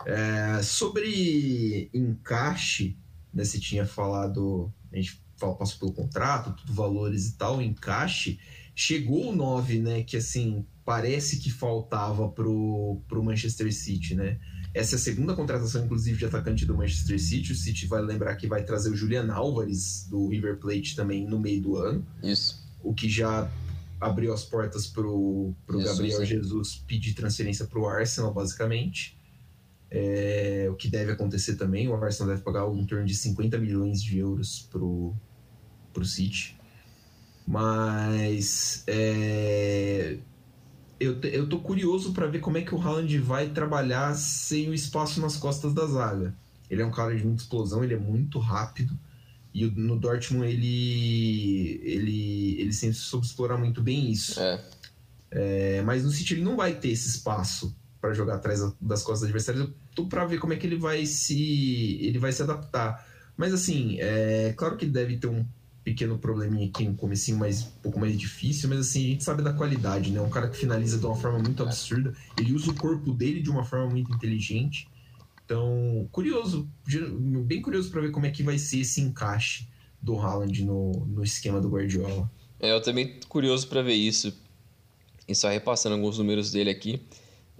É, sobre encaixe, né, você tinha falado, a gente fala- passou pelo contrato, tudo valores e tal, encaixe. Chegou o 9, né? Que assim, parece que faltava pro, pro Manchester City, né? Essa é a segunda contratação, inclusive, de atacante do Manchester City. O City vai lembrar que vai trazer o Julian Álvares do River Plate também no meio do ano isso. o que já abriu as portas pro, pro Jesus, Gabriel né? Jesus pedir transferência pro Arsenal, basicamente. É, o que deve acontecer também, o Arsenal deve pagar em torno de 50 milhões de euros pro, pro City. Mas é, eu, eu tô curioso para ver como é que o Haaland vai trabalhar sem o espaço nas costas da zaga. Ele é um cara de muita explosão, ele é muito rápido. E no Dortmund ele, ele, ele sempre soube explorar muito bem isso. É. É, mas no City ele não vai ter esse espaço para jogar atrás das costas adversárias. Eu tô para ver como é que ele vai se ele vai se adaptar. Mas assim, é claro que ele deve ter um pequeno probleminha aqui no comecinho mais, um pouco mais difícil, mas assim, a gente sabe da qualidade, né? Um cara que finaliza de uma forma muito absurda. Ele usa o corpo dele de uma forma muito inteligente. Então, curioso, bem curioso para ver como é que vai ser esse encaixe do Haaland no, no esquema do Guardiola. É, eu também curioso para ver isso. E só repassando alguns números dele aqui.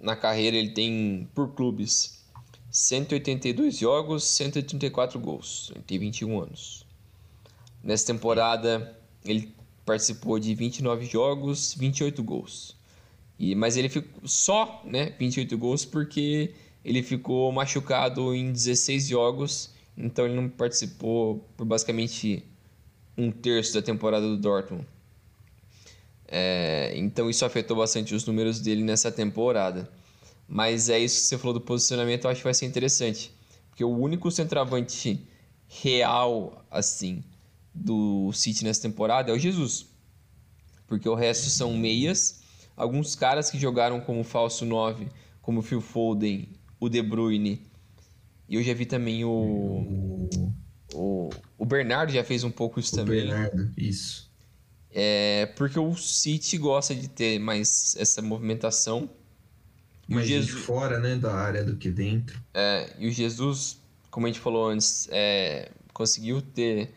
Na carreira ele tem, por clubes, 182 jogos, 134 gols. Ele tem 21 anos. Nessa temporada, ele participou de 29 jogos, 28 gols. E, mas ele ficou só né, 28 gols porque ele ficou machucado em 16 jogos, então ele não participou por basicamente um terço da temporada do Dortmund. É, então isso afetou bastante os números dele nessa temporada. Mas é isso que você falou do posicionamento, eu acho que vai ser interessante. Porque o único centroavante real, assim, do City nessa temporada é o Jesus. Porque o resto são meias. Alguns caras que jogaram como falso 9, como Phil Foden, o De Bruyne. E eu já vi também o. O, o Bernardo já fez um pouco isso o também. Bernardo, isso. É, porque o City gosta de ter mais essa movimentação. Mais Jesus, de fora né, da área do que dentro. É, e o Jesus, como a gente falou antes, é, conseguiu ter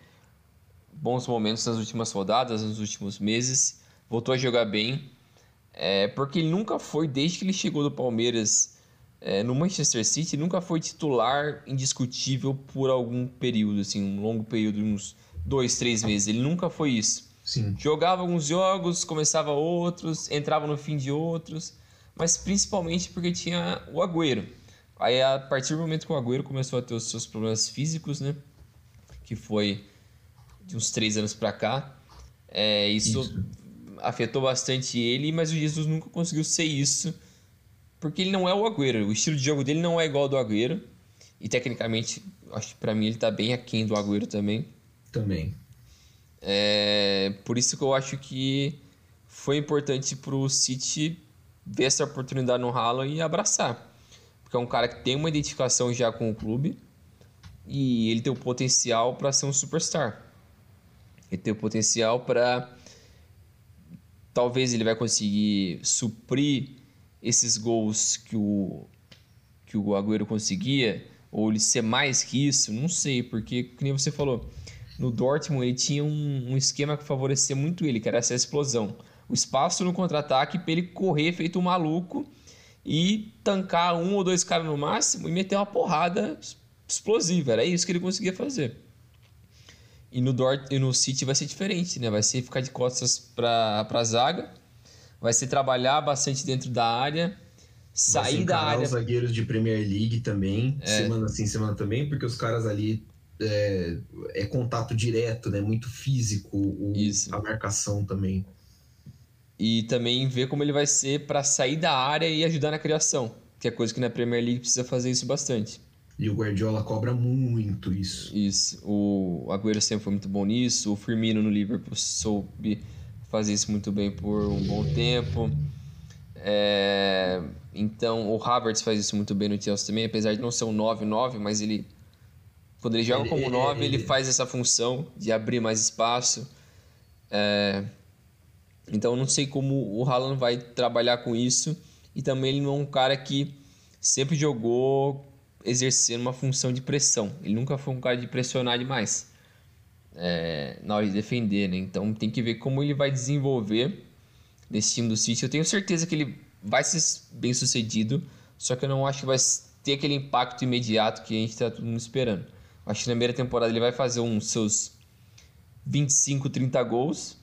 bons momentos nas últimas rodadas, nos últimos meses. Voltou a jogar bem. É, porque ele nunca foi, desde que ele chegou do Palmeiras é, no Manchester City, nunca foi titular indiscutível por algum período, assim, um longo período, uns dois, três meses. Ele nunca foi isso. Sim. Jogava alguns jogos, começava outros, entrava no fim de outros, mas principalmente porque tinha o Agüero. Aí, a partir do momento que o Agüero começou a ter os seus problemas físicos, né? Que foi de uns três anos para cá, é, isso, isso, afetou bastante ele, mas o Jesus nunca conseguiu ser isso, porque ele não é o Agüero. O estilo de jogo dele não é igual ao do Agüero. E tecnicamente, acho que pra mim ele tá bem aquém do Agüero também. Também. É, por isso que eu acho que foi importante pro City ver essa oportunidade no Haaland e abraçar. Porque é um cara que tem uma identificação já com o clube e ele tem o potencial para ser um superstar. Ele tem o potencial para talvez ele vai conseguir suprir esses gols que o que o Agüero conseguia ou ele ser mais que isso, não sei, porque como você falou, no Dortmund ele tinha um, um esquema que favorecia muito ele, que era essa explosão. O espaço no contra-ataque para ele correr feito um maluco e tancar um ou dois caras no máximo e meter uma porrada explosiva. Era isso que ele conseguia fazer. E no, Dort, e no City vai ser diferente, né? Vai ser ficar de costas para a zaga, vai ser trabalhar bastante dentro da área, sair da área. os zagueiros de Premier League também, é. semana sim, semana também, porque os caras ali é, é contato direto, né? Muito físico, o, a marcação também. E também ver como ele vai ser para sair da área e ajudar na criação, que é coisa que na Premier League precisa fazer isso bastante. E o Guardiola cobra muito isso. Isso. O Agüero sempre foi muito bom nisso. O Firmino no Liverpool soube fazer isso muito bem por um bom tempo. É... Então, o Havertz faz isso muito bem no Chelsea também, apesar de não ser um 9-9, mas ele quando ele joga ele, como 9, ele, ele, faz essa função de abrir mais espaço. É... Então não sei como o Haaland vai trabalhar com isso. E também ele não é um cara que sempre jogou exercendo uma função de pressão. Ele nunca foi um cara de pressionar demais é, na hora de defender, né? Então tem que ver como ele vai desenvolver nesse time do City. Eu tenho certeza que ele vai ser bem sucedido, só que eu não acho que vai ter aquele impacto imediato que a gente está todo mundo esperando. Acho que na primeira temporada ele vai fazer uns seus 25, 30 gols.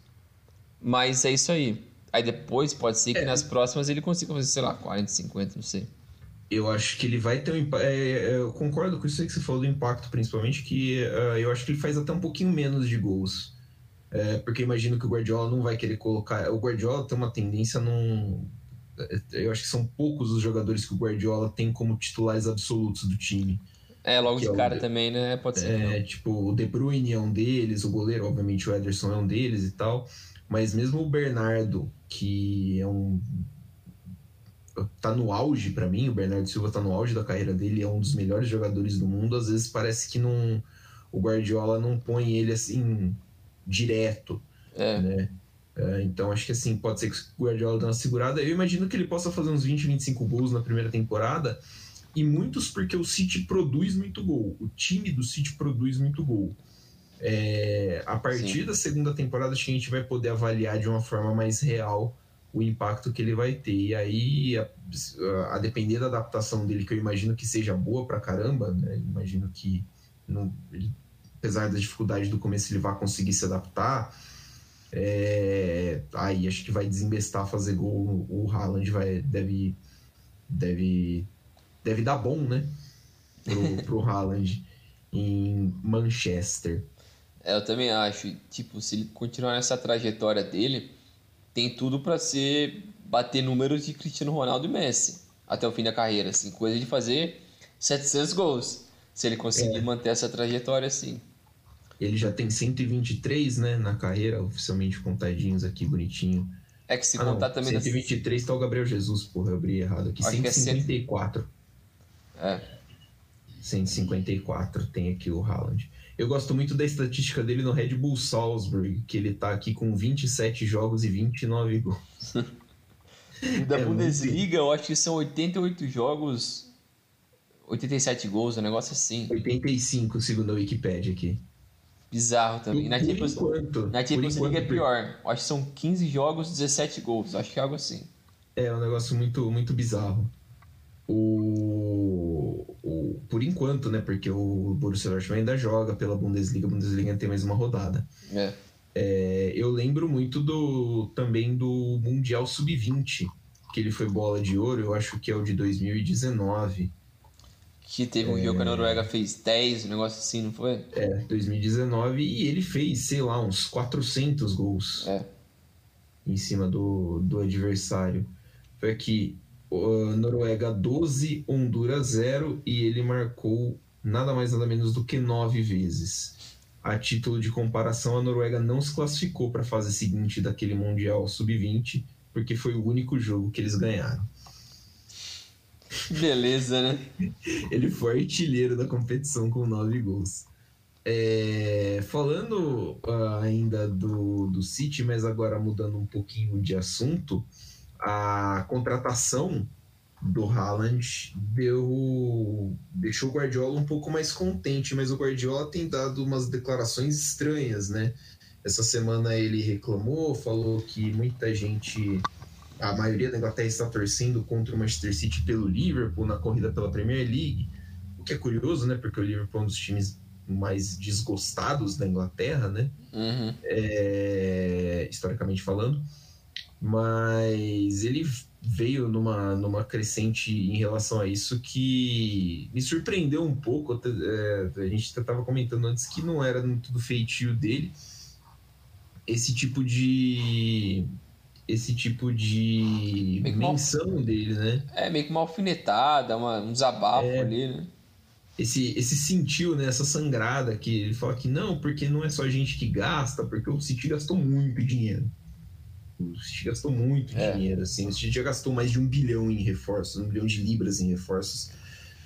Mas é isso aí. Aí depois pode ser que é. nas próximas ele consiga fazer, sei lá, 40, 50, não sei. Eu acho que ele vai ter um impacto. É, é, eu concordo com isso aí que você falou do impacto, principalmente, que uh, eu acho que ele faz até um pouquinho menos de gols. É, porque imagino que o Guardiola não vai querer colocar. O Guardiola tem uma tendência num. É, eu acho que são poucos os jogadores que o Guardiola tem como titulares absolutos do time. É, logo de é cara também, né? Pode ser. É, tipo, o De Bruyne é um deles, o goleiro, obviamente, o Ederson é um deles e tal. Mas mesmo o Bernardo, que é um. Tá no auge para mim, o Bernardo Silva tá no auge da carreira dele, é um dos melhores jogadores do mundo. Às vezes parece que não. O Guardiola não põe ele assim direto, É. né? É, então acho que assim, pode ser que o Guardiola dê uma segurada. Eu imagino que ele possa fazer uns 20, 25 gols na primeira temporada, e muitos porque o City produz muito gol. O time do City produz muito gol. É, a partir Sim. da segunda temporada, acho que a gente vai poder avaliar de uma forma mais real o impacto que ele vai ter. E aí, a, a depender da adaptação dele, que eu imagino que seja boa pra caramba, né? Imagino que, não, ele, apesar da dificuldade do começo, ele vai conseguir se adaptar. É, aí acho que vai desembestar fazer gol. O Haaland vai, deve, deve, deve dar bom, né? Pro, pro Haaland em Manchester. É, eu também acho. Tipo, se ele continuar nessa trajetória dele, tem tudo pra ser bater números de Cristiano Ronaldo e Messi até o fim da carreira, assim, coisa de fazer 700 gols, se ele conseguir É. manter essa trajetória assim. Ele já tem 123, né, na carreira, oficialmente contadinhos aqui, bonitinho. É que se Ah, não, contar também nas- 123 tá o Gabriel Jesus, porra, eu abri errado aqui. Acho que é 154. É. 154 tem aqui o Haaland. Eu gosto muito da estatística dele no Red Bull Salzburg, que ele tá aqui com 27 jogos e 29 gols. E da É Bundesliga, eu acho que são 88 jogos, 87 gols, um negócio assim. 85, segundo a Wikipedia aqui. Bizarro também. Na por Champions, enquanto, na Champions League é pior. Eu Acho que são 15 jogos, 17 gols. Acho que é algo assim. É um negócio muito, muito bizarro. O, o, por enquanto, né? Porque o Borussia Dortmund ainda joga pela Bundesliga. A Bundesliga tem mais uma rodada. É. É, eu lembro muito do também do Mundial Sub-20, que ele foi bola de ouro. Eu acho que é o de 2019. Que teve um jogo que a Noruega fez 10, um negócio assim, não foi? É, 2019. E ele fez, sei lá, uns 400 gols É. em cima do, do adversário. Foi aqui, uh, Noruega 12, Honduras 0 e ele marcou nada mais nada menos do que nove vezes. A título de comparação, a Noruega não se classificou para a fase seguinte daquele Mundial Sub-20, porque foi o único jogo que eles ganharam. Beleza, né? Ele foi artilheiro da competição com nove gols. É, falando ah, ainda do, do City, mas agora mudando um pouquinho de assunto, a contratação do Haaland deu, deixou o Guardiola um pouco mais contente, mas o Guardiola tem dado umas declarações estranhas, né? Essa semana ele reclamou, falou que muita gente, a maioria da Inglaterra está torcendo contra o Manchester City pelo Liverpool na corrida pela Premier League, o que é curioso, né? Porque o Liverpool é um dos times mais desgostados da Inglaterra, né? Uhum. é, historicamente falando, mas ele veio numa, numa crescente em relação a isso que me surpreendeu um pouco. é, a gente estava comentando antes que não era muito do feitio dele esse tipo de esse tipo de Meio menção dele, né? É meio que uma alfinetada, uma, um desabafo É. ali, né? esse, esse sentiu, né, essa sangrada que ele fala que não, porque não é só a gente que gasta, porque o City gastou muito dinheiro. O City gastou muito É. dinheiro, assim. O City já gastou mais de um bilhão em reforços, um bilhão de libras em reforços.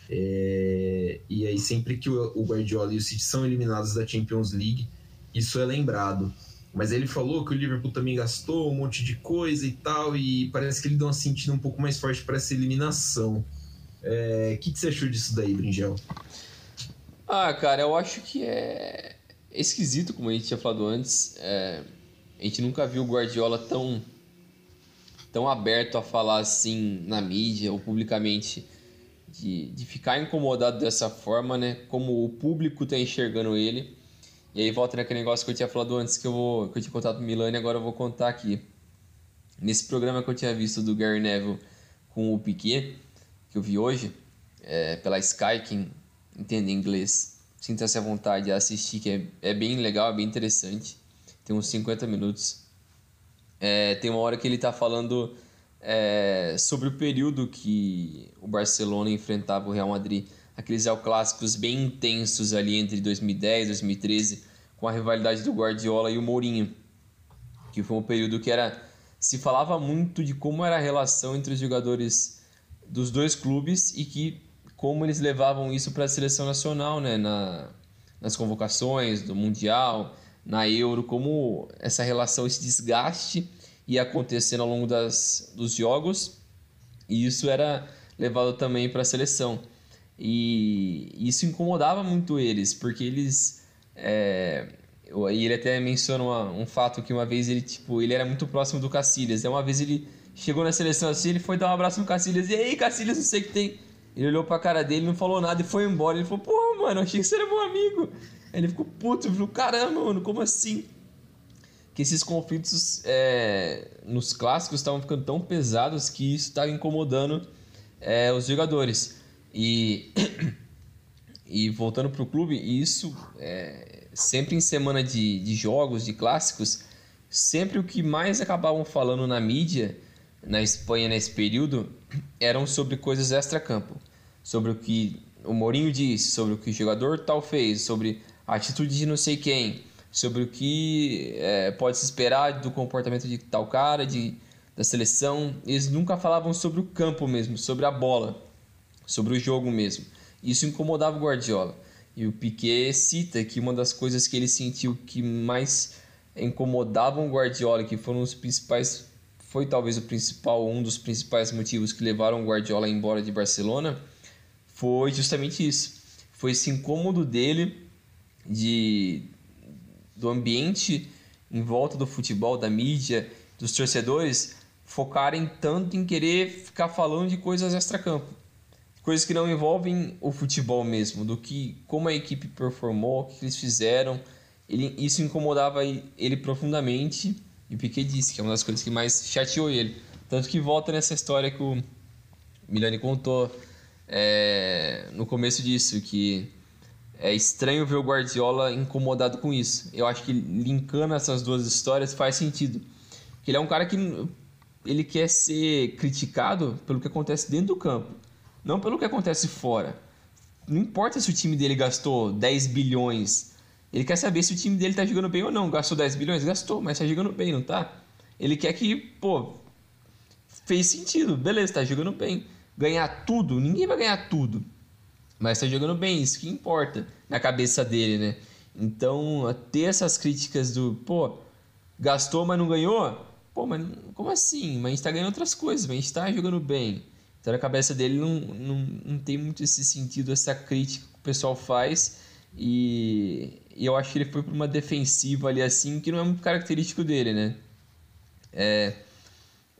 É, E aí, sempre que o Guardiola e o City são eliminados da Champions League, isso é lembrado. Mas ele falou que o Liverpool também gastou um monte de coisa e tal, e parece que ele deu uma sentida um pouco mais forte para essa eliminação. É, O que, que você achou disso daí, Bringel? Ah, cara, eu acho que é esquisito, como a gente tinha falado antes. É, A gente nunca viu o Guardiola tão, tão aberto a falar assim na mídia ou publicamente. De, de ficar incomodado dessa forma, né? Como o público tá enxergando ele. E aí volta naquele negócio que eu tinha falado antes que eu, vou, que eu tinha contado pro Milani, agora eu vou contar aqui. Nesse programa que eu tinha visto do Gary Neville com o Piquet, que eu vi hoje, é, pela Sky, quem entende inglês, sinta-se à vontade a assistir, que é, é bem legal, é bem interessante. Tem uns 50 minutos. É, tem uma hora que ele está falando é, sobre o período que o Barcelona enfrentava o Real Madrid, aqueles El Clássicos bem intensos ali entre 2010 e 2013, com a rivalidade do Guardiola e o Mourinho, que foi um período que era se falava muito de como era a relação entre os jogadores dos dois clubes e que como eles levavam isso para a seleção nacional, né, na, nas convocações do mundial, na Euro, como essa relação, esse desgaste ia acontecendo ao longo das, dos jogos, e isso era levado também para a seleção. E isso incomodava muito eles, porque eles. É, ele até menciona uma, um fato que uma vez ele, tipo, ele era muito próximo do Cacilhas. Uma vez ele chegou na seleção assim, ele foi dar um abraço no Cacilhas. E aí, Cacilhas, não sei o que tem. Ele olhou pra cara dele, não falou nada e foi embora. Ele falou, porra, mano, achei que você era meu amigo. Ele ficou puto, falou, caramba, mano, como assim? Que esses conflitos é, nos clássicos estavam ficando tão pesados que isso estava incomodando é, os jogadores. E, e voltando pro clube, isso é, sempre em semana de, de jogos, de clássicos, sempre o que mais acabavam falando na mídia na Espanha nesse período eram sobre coisas extra-campo. Sobre o que o Mourinho disse, sobre o que o jogador tal fez, sobre atitude de não sei quem, sobre o que é, pode se esperar do comportamento de tal cara, de, da seleção. Eles nunca falavam sobre o campo mesmo, sobre a bola, sobre o jogo mesmo. Isso incomodava o Guardiola. E o Piquet cita que uma das coisas que ele sentiu que mais incomodavam o Guardiola, que foram os principais foi talvez o principal, um dos principais motivos que levaram o Guardiola embora de Barcelona, foi justamente isso. Foi esse incômodo dele de do ambiente em volta do futebol, da mídia, dos torcedores focarem tanto em querer ficar falando de coisas extra-campo. Coisas que não envolvem o futebol mesmo, do que como a equipe performou, o que eles fizeram. Ele, isso incomodava ele profundamente e Piquet disse que é uma das coisas que mais chateou ele. Tanto que volta nessa história que o Milani contou é, no começo disso, que é estranho ver o Guardiola incomodado com isso. Eu acho que linkando essas duas histórias faz sentido. Porque ele é um cara que ele quer ser criticado pelo que acontece dentro do campo, não pelo que acontece fora. Não importa se o time dele gastou 10 bilhões ele quer saber se o time dele tá jogando bem ou não. Gastou 10 bilhões? Gastou, mas tá jogando bem, não tá? Ele quer que, pô, fez sentido, beleza, tá jogando bem. Ganhar tudo, ninguém vai ganhar tudo. Mas tá jogando bem, isso que importa na cabeça dele, né? Então, ter essas críticas do, pô, gastou, mas não ganhou? Pô, mas como assim? Mas a gente tá ganhando outras coisas, mas a gente tá jogando bem. Então, na cabeça dele não, não, não tem muito esse sentido, essa crítica que o pessoal faz. E, e eu acho que ele foi para uma defensiva ali assim, que não é muito característico dele, né? É,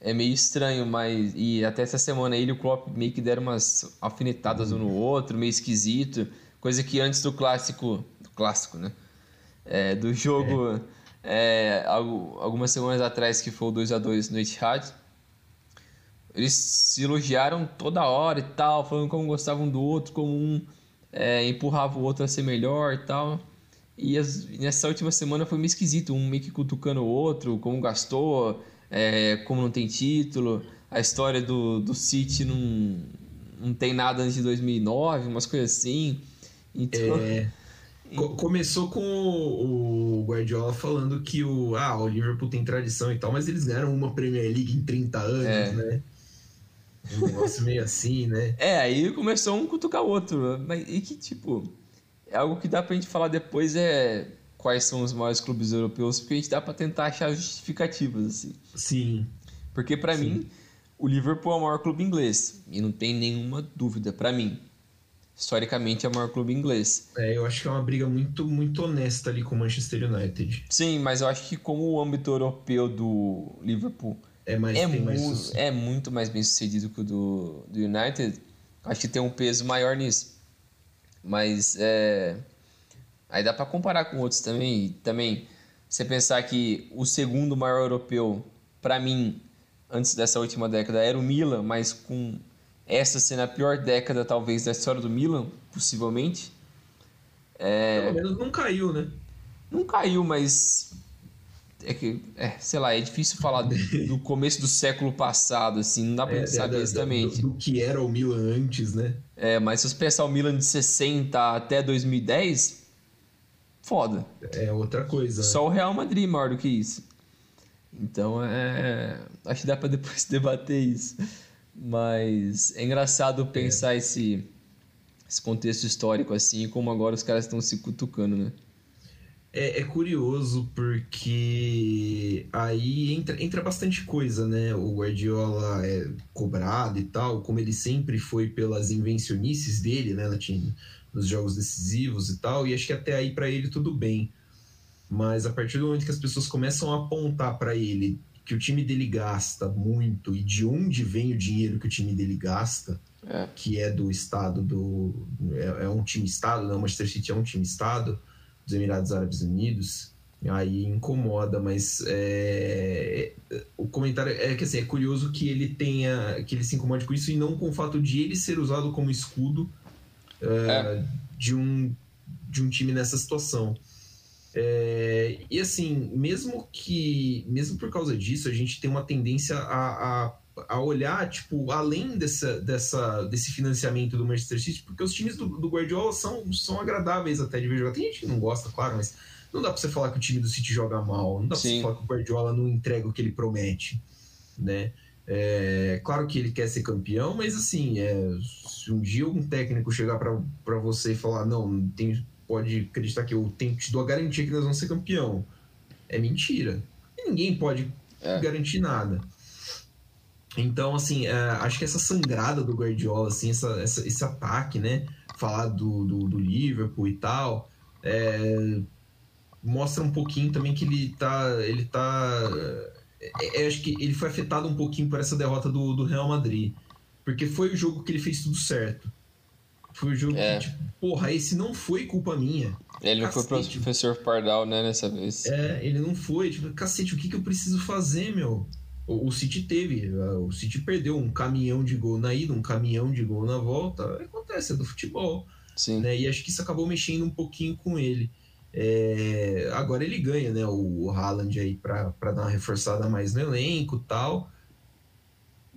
é meio estranho, mas. E até essa semana ele e o Klopp meio que deram umas alfinetadas um no outro, meio esquisito. Coisa que antes do clássico. Do clássico, né? É, do jogo. É. É, algumas semanas atrás, que foi o 2 a 2 no Etihad. Eles se elogiaram toda hora e tal, falando como gostavam do outro, como um é, empurrava o outro a ser melhor e tal. E as, nessa última semana foi meio esquisito, um meio que cutucando o outro, como gastou, é, como não tem título. A história do, do City não, não tem nada antes de 2009, umas coisas assim. Então... É, começou com o, Guardiola falando que o, ah, o Liverpool tem tradição e tal, mas eles ganharam uma Premier League em 30 anos, é. né? Um negócio meio assim, né? É, aí começou um cutucar o outro. Mas, e que, tipo, é algo que dá pra gente falar depois é quais são os maiores clubes europeus, porque a gente dá pra tentar achar justificativas, assim. Sim. Porque para mim, o Liverpool é o maior clube inglês. E não tem nenhuma dúvida, para mim. Historicamente é o maior clube inglês. É, eu acho que é uma briga muito, muito honesta ali com o Manchester United. Sim, mas eu acho que como o âmbito europeu do Liverpool é, mais, é, mu mais é muito mais bem sucedido que o do, do United, acho que tem um peso maior nisso. Mas é, aí dá para comparar com outros também. Também você pensar que o segundo maior europeu, para mim, antes dessa última década, era o Milan, mas com essa sendo a pior década talvez da história do Milan, possivelmente. É... Pelo menos não caiu, né? Não caiu, mas é que, é, sei lá, é difícil falar do, começo do século passado, assim, não dá pra é, saber é, exatamente. Do, do, que era o Milan antes, né? É, mas se você pensar o Milan de 60 até 2010, foda. É outra coisa. Só né? o Real Madrid maior do que isso. Então, é. Acho que dá pra depois debater isso. Mas é engraçado pensar é. esse, esse contexto histórico assim, como agora os caras estão se cutucando, né? é, é, curioso porque aí entra, entra bastante coisa, né? O Guardiola é cobrado e tal, como ele sempre foi pelas invencionices dele, né, Latino? Nos jogos decisivos e tal, e acho que até aí para ele tudo bem. Mas a partir do momento que as pessoas começam a apontar para ele que o time dele gasta muito e de onde vem o dinheiro que o time dele gasta, é. que é do estado do. É, é um time estado, né? O Manchester City é um time estado dos Emirados Árabes Unidos, aí incomoda, mas é, o comentário é que assim, é curioso que ele tenha, que ele se incomode com isso e não com o fato de ele ser usado como escudo uh, é. de, um, de um time nessa situação. É, e assim, mesmo que, mesmo por causa disso, a gente tem uma tendência a, a, a, olhar, tipo, além dessa, dessa, desse financiamento do Manchester City, porque os times do, do Guardiola são, são agradáveis até de ver jogar. Tem gente que não gosta, claro, mas não dá pra você falar que o time do City joga mal, não dá Sim. pra você falar que o Guardiola não entrega o que ele promete, né? É, claro que ele quer ser campeão, mas assim, é, se um dia algum técnico chegar para você e falar, não, tem, pode acreditar que eu tenho, te dou a garantia que nós vamos ser campeão. É mentira. E ninguém pode é. garantir nada. Então, assim, é, acho que essa sangrada do Guardiola, assim, essa, essa, esse ataque, né? Falar do, do, do Liverpool e tal, é, mostra um pouquinho também que ele tá. Ele tá. É, é, acho que ele foi afetado um pouquinho por essa derrota do, do Real Madrid. Porque foi o jogo que ele fez tudo certo. Foi o jogo é. que, tipo, porra, esse não foi culpa minha. Ele não cacete. foi pro professor Pardal, né, nessa vez. É, ele não foi. Tipo, cacete, o que, que eu preciso fazer, meu? O, o City teve. O City perdeu um caminhão de gol na ida, um caminhão de gol na volta. Acontece, é do futebol. Sim. Né? E acho que isso acabou mexendo um pouquinho com ele. É, agora ele ganha, né? O Haaland aí para dar uma reforçada mais no elenco tal.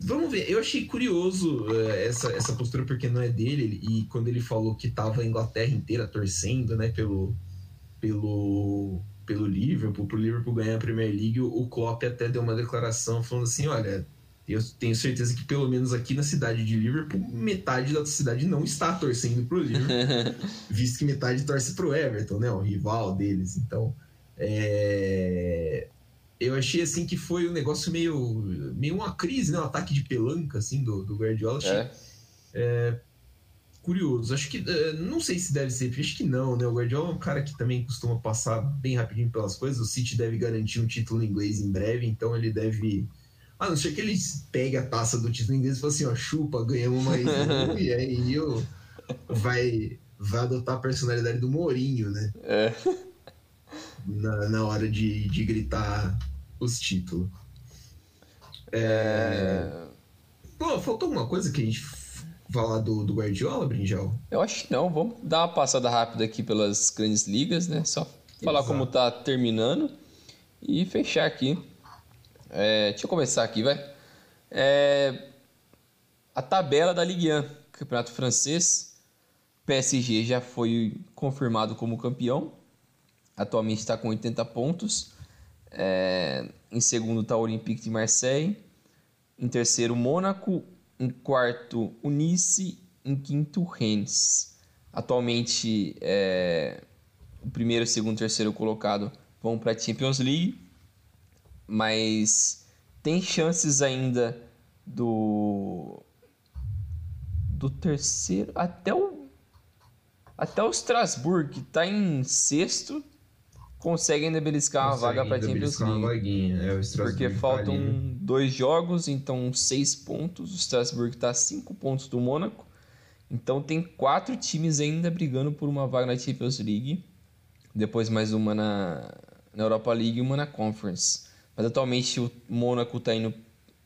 Vamos ver, eu achei curioso uh, essa, essa postura porque não é dele, e quando ele falou que tava a Inglaterra inteira torcendo, né, pelo, pelo, pelo Liverpool, pro Liverpool ganhar a Premier League, o Klopp até deu uma declaração falando assim, olha, eu tenho certeza que pelo menos aqui na cidade de Liverpool, metade da cidade não está torcendo pro Liverpool, visto que metade torce pro Everton, né, o rival deles, então... É eu achei assim que foi um negócio meio, meio uma crise, né? Um ataque de pelanca assim do, do Guardiola. Achei, é. É, curioso. Acho que é, não sei se deve ser, acho que não, né? O Guardiola é um cara que também costuma passar bem rapidinho pelas coisas. O City deve garantir um título inglês em breve, então ele deve a não ser que ele pegue a taça do título inglês e fale assim, ó, chupa, ganhamos mais um, e aí eu vai, vai adotar a personalidade do Mourinho, né? É. Na, na hora de, de gritar os títulos. É... Pô, faltou alguma coisa que a gente falar do, do Guardiola, Brinjal? Eu acho que não. Vamos dar uma passada rápida aqui pelas grandes ligas, né? Só falar Exato. como tá terminando e fechar aqui. É, deixa eu começar aqui, vai. É, a tabela da Ligue 1, Campeonato Francês. PSG já foi confirmado como campeão. Atualmente está com 80 pontos. É, em segundo está o Olympique de Marseille. Em terceiro, Mônaco. Em quarto, o Nice. Em quinto, Rennes. Atualmente, é, o primeiro, segundo terceiro colocado vão para a Champions League. Mas tem chances ainda do do terceiro até o até o Strasbourg que está em sexto consegue ainda beliscar uma vaga para Champions League. É, porque tá faltam tá dois jogos, então seis pontos. O Strasbourg está a cinco pontos do Mônaco. Então tem quatro times ainda brigando por uma vaga na Champions League. Depois mais uma na, na Europa League e uma na Conference. Mas atualmente o Mônaco está indo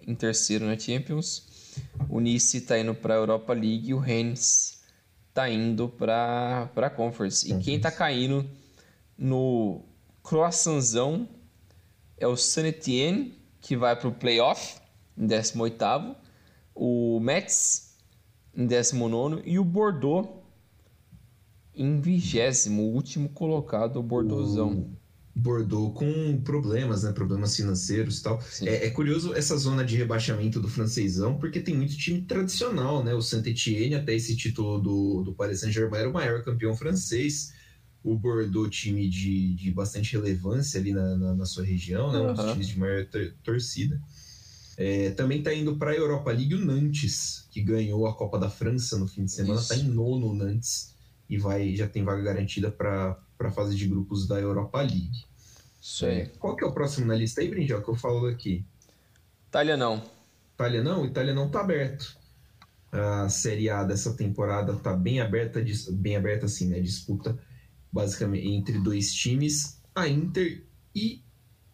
em terceiro na Champions. O Nice está indo para a Europa League e o Rennes está indo para a Conference. E quem está caindo no croissantzão é o Saint Etienne, que vai para o playoff em 18º, o Metz em 19 e o Bordeaux em 20 o último colocado, o Bordeauxão. Bordeaux com problemas, né? Problemas financeiros e tal. É, é, curioso essa zona de rebaixamento do francesão, porque tem muito time tradicional, né? O Saint-Etienne, até esse título do, do Paris Saint-Germain, era o maior campeão francês o Bordeaux, time de, de bastante relevância ali na, na, na sua região, né? Um dos times de maior torcida. É, também está indo para a Europa League o Nantes, que ganhou a Copa da França no fim de semana, está em nono o Nantes e vai já tem vaga garantida para a fase de grupos da Europa League. Isso aí. É, qual que é o próximo na lista aí, Brinjal, que eu falo aqui? Itália não. Itália não? Itália não está aberto. A Série A dessa temporada está bem aberta, bem aberta assim, né? Disputa basicamente entre dois times, a Inter e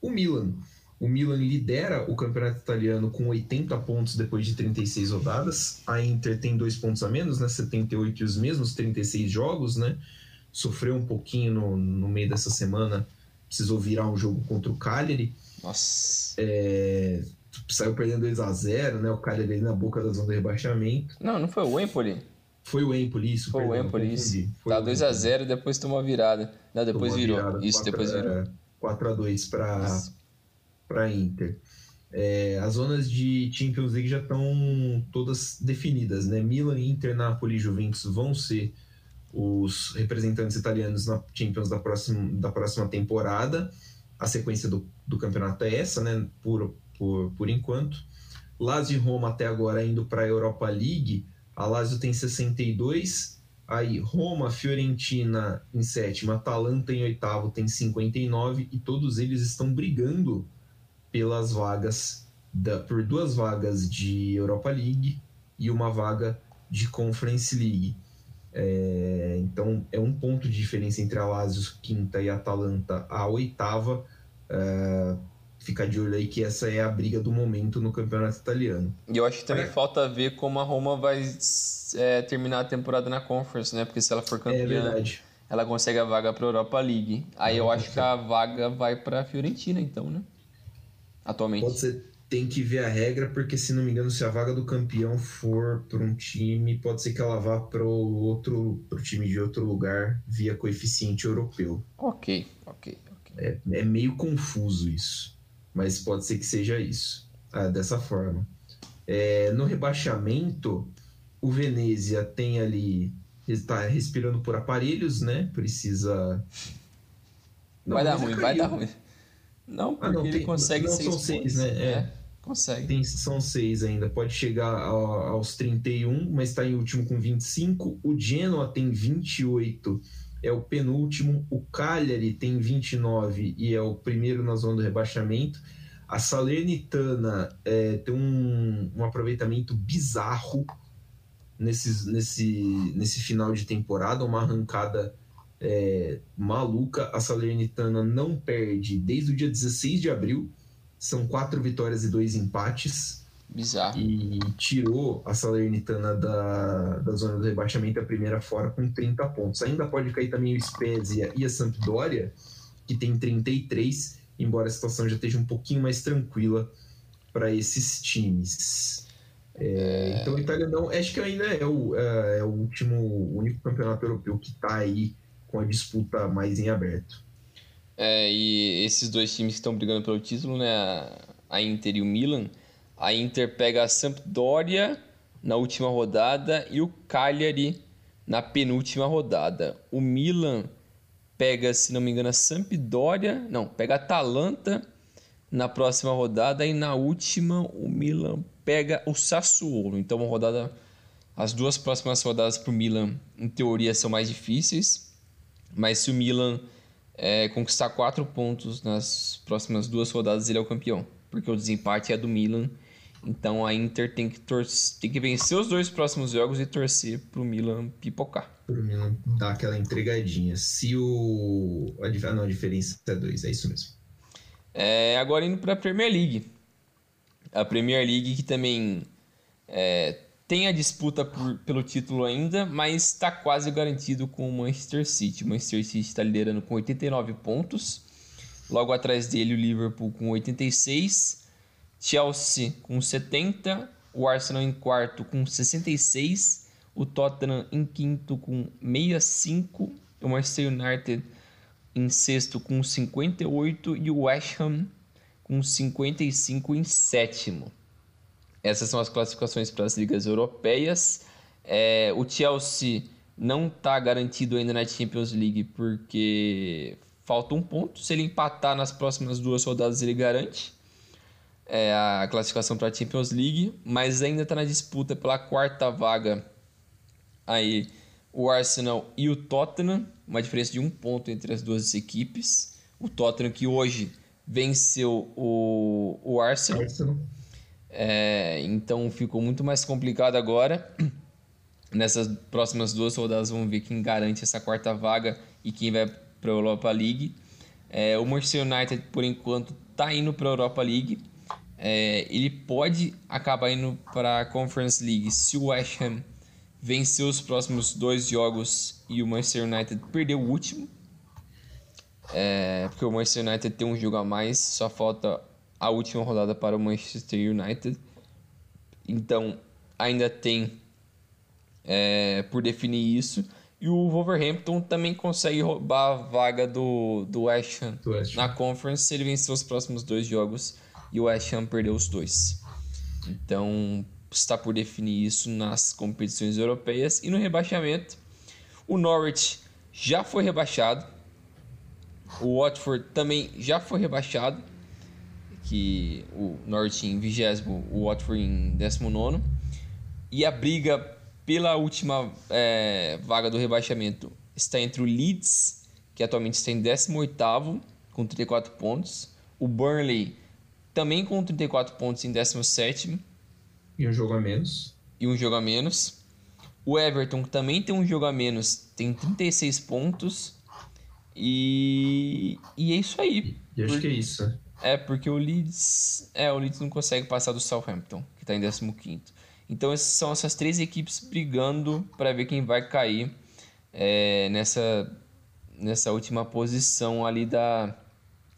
o Milan. O Milan lidera o campeonato italiano com 80 pontos depois de 36 rodadas. A Inter tem dois pontos a menos, né? 78 e os mesmos 36 jogos, né? Sofreu um pouquinho no, no meio dessa semana, precisou virar um jogo contra o Cagliari. Nossa. É, saiu perdendo 2 a 0 né? O Cagliari na boca da zona de rebaixamento. Não, não foi o Empoli. Foi o Empoli, isso. Foi perdão, o Empoli, isso. Foi tá 2 a 0 depois tomou a virada. Não, depois virou. Virada, isso, 4, depois virou. 4 a 2 para para Inter. É, as zonas de Champions League já estão todas definidas, né? Milan, Inter, Napoli e Juventus vão ser os representantes italianos na Champions da próxima, da próxima temporada. A sequência do, do campeonato é essa, né? Por, por, por enquanto. Lazio e Roma até agora indo para a Europa League. A Lazio tem 62, aí Roma, Fiorentina em sétima, Atalanta em oitavo tem 59 e todos eles estão brigando pelas vagas da, por duas vagas de Europa League e uma vaga de Conference League. É, então é um ponto de diferença entre a Lazio quinta e a Atalanta a oitava. É, fica de olho aí que essa é a briga do momento no campeonato italiano. E eu acho que também é. falta ver como a Roma vai é, terminar a temporada na Conference, né? Porque se ela for campeã, é ela consegue a vaga para Europa League. Aí eu acho que a vaga vai para Fiorentina, então, né? atualmente. Pode ser, tem que ver a regra, porque se não me engano, se a vaga do campeão for para um time, pode ser que ela vá para outro pro time de outro lugar via coeficiente europeu. Ok, ok, ok. É, é meio confuso isso, mas pode ser que seja isso, ah, dessa forma. É, no rebaixamento, o Venezia tem ali está respirando por aparelhos, né? Precisa. Não, vai dar ruim, caiu. vai dar ruim. Não, porque ah, não, ele consegue não, seis seis, né? É. Consegue. Tem, são seis ainda. Pode chegar aos 31, mas está em último com 25. O Genoa tem 28, é o penúltimo. O Cagliari tem 29 e é o primeiro na zona do rebaixamento. A Salernitana é, tem um, um aproveitamento bizarro nesse, nesse, nesse final de temporada, uma arrancada é, maluca. A Salernitana não perde desde o dia 16 de abril. São quatro vitórias e dois empates. Bizarro. E tirou a Salernitana da, da zona do rebaixamento a primeira fora com 30 pontos. Ainda pode cair também o Spezia e a Sampdoria, que tem 33, embora a situação já esteja um pouquinho mais tranquila para esses times. É, é... Então, a Itália não. Acho que ainda é o, é, é o último, o único campeonato europeu que está aí com a disputa mais em aberto. É, e esses dois times que estão brigando pelo título, né, a Inter e o Milan, a Inter pega a Sampdoria na última rodada e o Cagliari na penúltima rodada. O Milan pega, se não me engano, a Sampdoria, não, pega a Atalanta na próxima rodada e na última o Milan pega o Sassuolo. Então, uma rodada, as duas próximas rodadas para o Milan, em teoria, são mais difíceis. Mas se o Milan é, conquistar quatro pontos nas próximas duas rodadas, ele é o campeão. Porque o desempate é do Milan. Então a Inter tem que, tem que vencer os dois próximos jogos e torcer pro Milan pipocar. Pro Milan dar aquela entregadinha. Se o. Ah, não, a diferença é dois, é isso mesmo. É, agora indo para a Premier League. A Premier League que também é, tem a disputa por, pelo título ainda, mas está quase garantido com o Manchester City. O Manchester City está liderando com 89 pontos. Logo atrás dele, o Liverpool com 86. Chelsea com 70. O Arsenal em quarto com 66. O Tottenham em quinto com 65. O Manchester United em sexto com 58. E o West Ham com 55 em sétimo. Essas são as classificações para as ligas europeias. É, o Chelsea não está garantido ainda na Champions League porque falta um ponto. Se ele empatar nas próximas duas rodadas, ele garante é, a classificação para a Champions League, mas ainda está na disputa pela quarta vaga aí o Arsenal e o Tottenham, uma diferença de um ponto entre as duas equipes. O Tottenham que hoje venceu o, o Arsenal. Arsenal. É, então ficou muito mais complicado agora. Nessas próximas duas rodadas vamos ver quem garante essa quarta vaga e quem vai para a Europa League. É, o Manchester United, por enquanto, está indo para a Europa League. É, ele pode acabar indo para a Conference League se o West Ham vencer os próximos dois jogos e o Manchester United perder o último. É, porque o Manchester United tem um jogo a mais, só falta a última rodada para o Manchester United. Então ainda tem é, por definir isso. E o Wolverhampton também consegue roubar a vaga do, do West Ham, West na Conference se ele vencer os próximos dois jogos e o West Ham perdeu os dois. Então está por definir isso nas competições europeias e no rebaixamento. O Norwich já foi rebaixado. O Watford também já foi rebaixado. Que o Norwich em 20, o Watford em 19. E a briga pela última é, vaga do rebaixamento está entre o Leeds, que atualmente está em 18 com 34 pontos. O Burnley também com 34 pontos em 17 E um jogo a menos. E um jogo a menos. O Everton também tem um jogo a menos, tem 36 pontos. E, e é isso aí. E acho que é isso. É, porque o Leeds. É, o Leeds não consegue passar do Southampton, que está em 15. Então são essas três equipes brigando para ver quem vai cair é, nessa, nessa última posição ali da,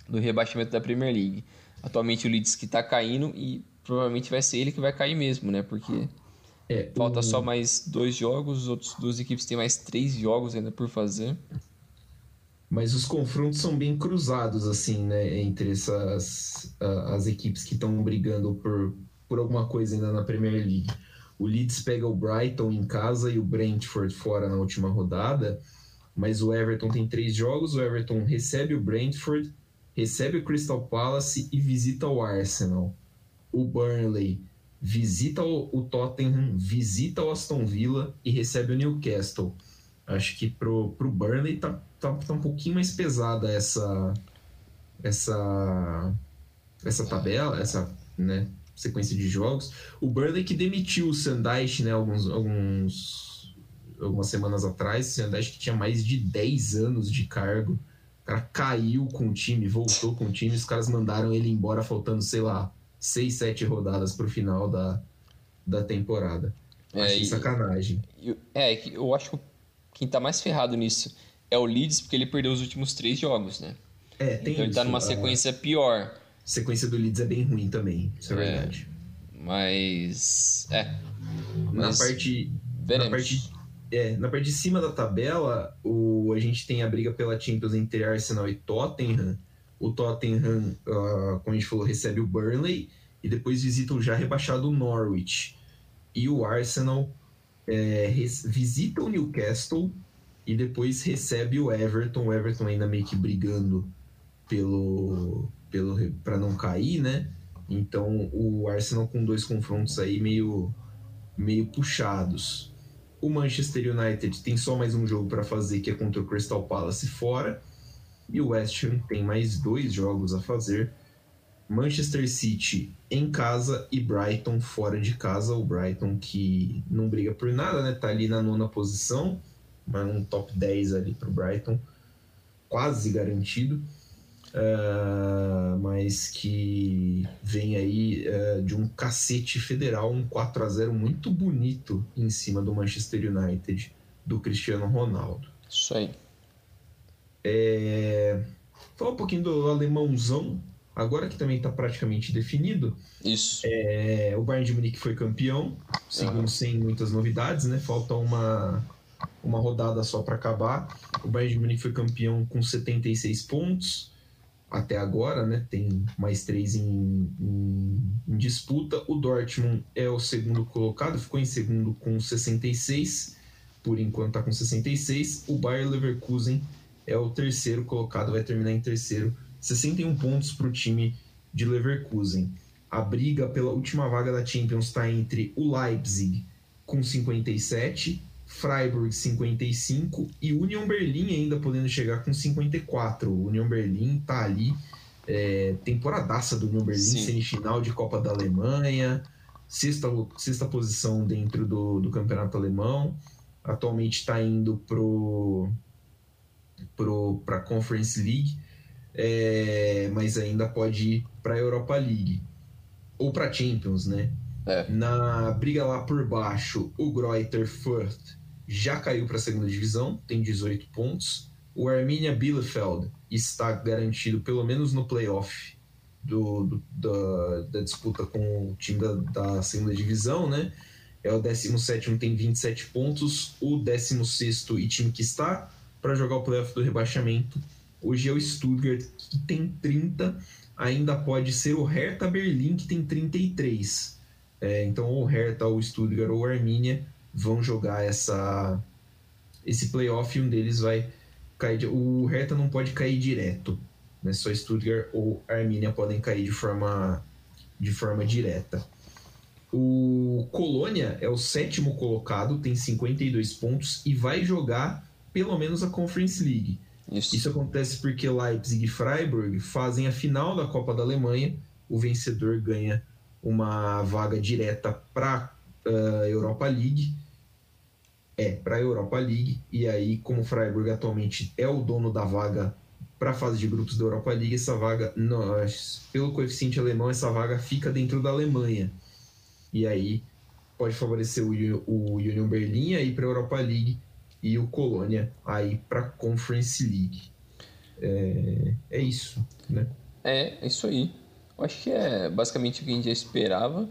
do rebaixamento da Premier League. Atualmente o Leeds que está caindo e provavelmente vai ser ele que vai cair mesmo, né? Porque é, falta o... só mais dois jogos, as outras duas equipes têm mais três jogos ainda por fazer. Mas os confrontos são bem cruzados, assim, né? Entre essas as equipes que estão brigando por, por alguma coisa ainda na Premier League. O Leeds pega o Brighton em casa e o Brentford fora na última rodada, mas o Everton tem três jogos. O Everton recebe o Brentford, recebe o Crystal Palace e visita o Arsenal. O Burnley visita o Tottenham, visita o Aston Villa e recebe o Newcastle. Acho que pro, pro Burnley tá, tá, tá um pouquinho mais pesada essa essa essa tabela, essa, né, sequência de jogos. O Burnley que demitiu o Sandaich, né, alguns, alguns, algumas semanas atrás. O Sandaich que tinha mais de 10 anos de cargo. O cara caiu com o time, voltou com o time. Os caras mandaram ele embora faltando, sei lá, 6, 7 rodadas pro final da, da temporada. É, Achei sacanagem. é, eu acho que quem tá mais ferrado nisso é o Leeds, porque ele perdeu os últimos três jogos, né? É, tem então ele tá numa é. sequência pior sequência do Leeds é bem ruim também, isso é, é verdade. Mas. É. Mas na parte. Veremos. Na parte, é, na parte de cima da tabela, o, a gente tem a briga pela Champions entre Arsenal e Tottenham. O Tottenham, uh, como a gente falou, recebe o Burnley e depois visita o já rebaixado Norwich. E o Arsenal é, visita o Newcastle e depois recebe o Everton. O Everton ainda meio que brigando pelo, pelo para não cair, né? Então o Arsenal com dois confrontos aí meio meio puxados. O Manchester United tem só mais um jogo para fazer que é contra o Crystal Palace fora e o West Ham tem mais dois jogos a fazer. Manchester City em casa e Brighton fora de casa. O Brighton que não briga por nada, né? Tá ali na nona posição, mas um top 10 ali pro Brighton, quase garantido uh, mas que vem aí uh, de um cacete federal, um 4 a 0 muito bonito em cima do Manchester United, do Cristiano Ronaldo. Isso aí. É... Falar um pouquinho do alemãozão, agora que também está praticamente definido. Isso. É... O Bayern de Munique foi campeão, segundo uhum. sem muitas novidades, né? Falta uma uma rodada só para acabar. O Bayern de Munique foi campeão com 76 pontos até agora, né? Tem mais três em, em, em, disputa. O Dortmund é o segundo colocado, ficou em segundo com 66. por enquanto está com 66. O Bayer Leverkusen é o terceiro colocado, vai terminar em terceiro. 61 pontos para o time de Leverkusen. A briga pela última vaga da Champions está entre o Leipzig com 57, Freiburg 55 e Union Berlin ainda podendo chegar com 54. O Union Berlin está ali, é, temporadaça do Union Berlin, Sim. semifinal de Copa da Alemanha, sexta, sexta posição dentro do, do campeonato alemão. Atualmente está indo pro para a Conference League, é, mas ainda pode ir para a Europa League ou para Champions, né? É. Na briga lá por baixo, o Greuther Fürth já caiu para a segunda divisão, tem 18 pontos. O Arminia Bielefeld está garantido pelo menos no playoff do, do da, da, disputa com o time da, da, segunda divisão, né? É o 17 tem 27 pontos, o 16 e time que está para jogar o playoff do rebaixamento. Hoje é o Stuttgart que tem 30, ainda pode ser o Hertha Berlim que tem 33. É, então o Hertha, o Stuttgart ou Arminia vão jogar essa esse playoff e um deles vai cair. O Hertha não pode cair direto, né? Só Stuttgart ou Arminia podem cair de forma de forma direta. O Colônia é o sétimo colocado, tem 52 pontos e vai jogar pelo menos a Conference League. Isso. Isso acontece porque Leipzig e Freiburg fazem a final da Copa da Alemanha. O vencedor ganha uma vaga direta para a uh, Europa League. É, para a Europa League. E aí, como o Freiburg atualmente é o dono da vaga para a fase de grupos da Europa League, essa vaga, pelo coeficiente alemão, essa vaga fica dentro da Alemanha. E aí pode favorecer o, o Union Berlin aí para a Europa League e o Colônia aí para Conference League. É, é isso, né? É, é isso aí. Eu acho que é basicamente o que a gente já esperava.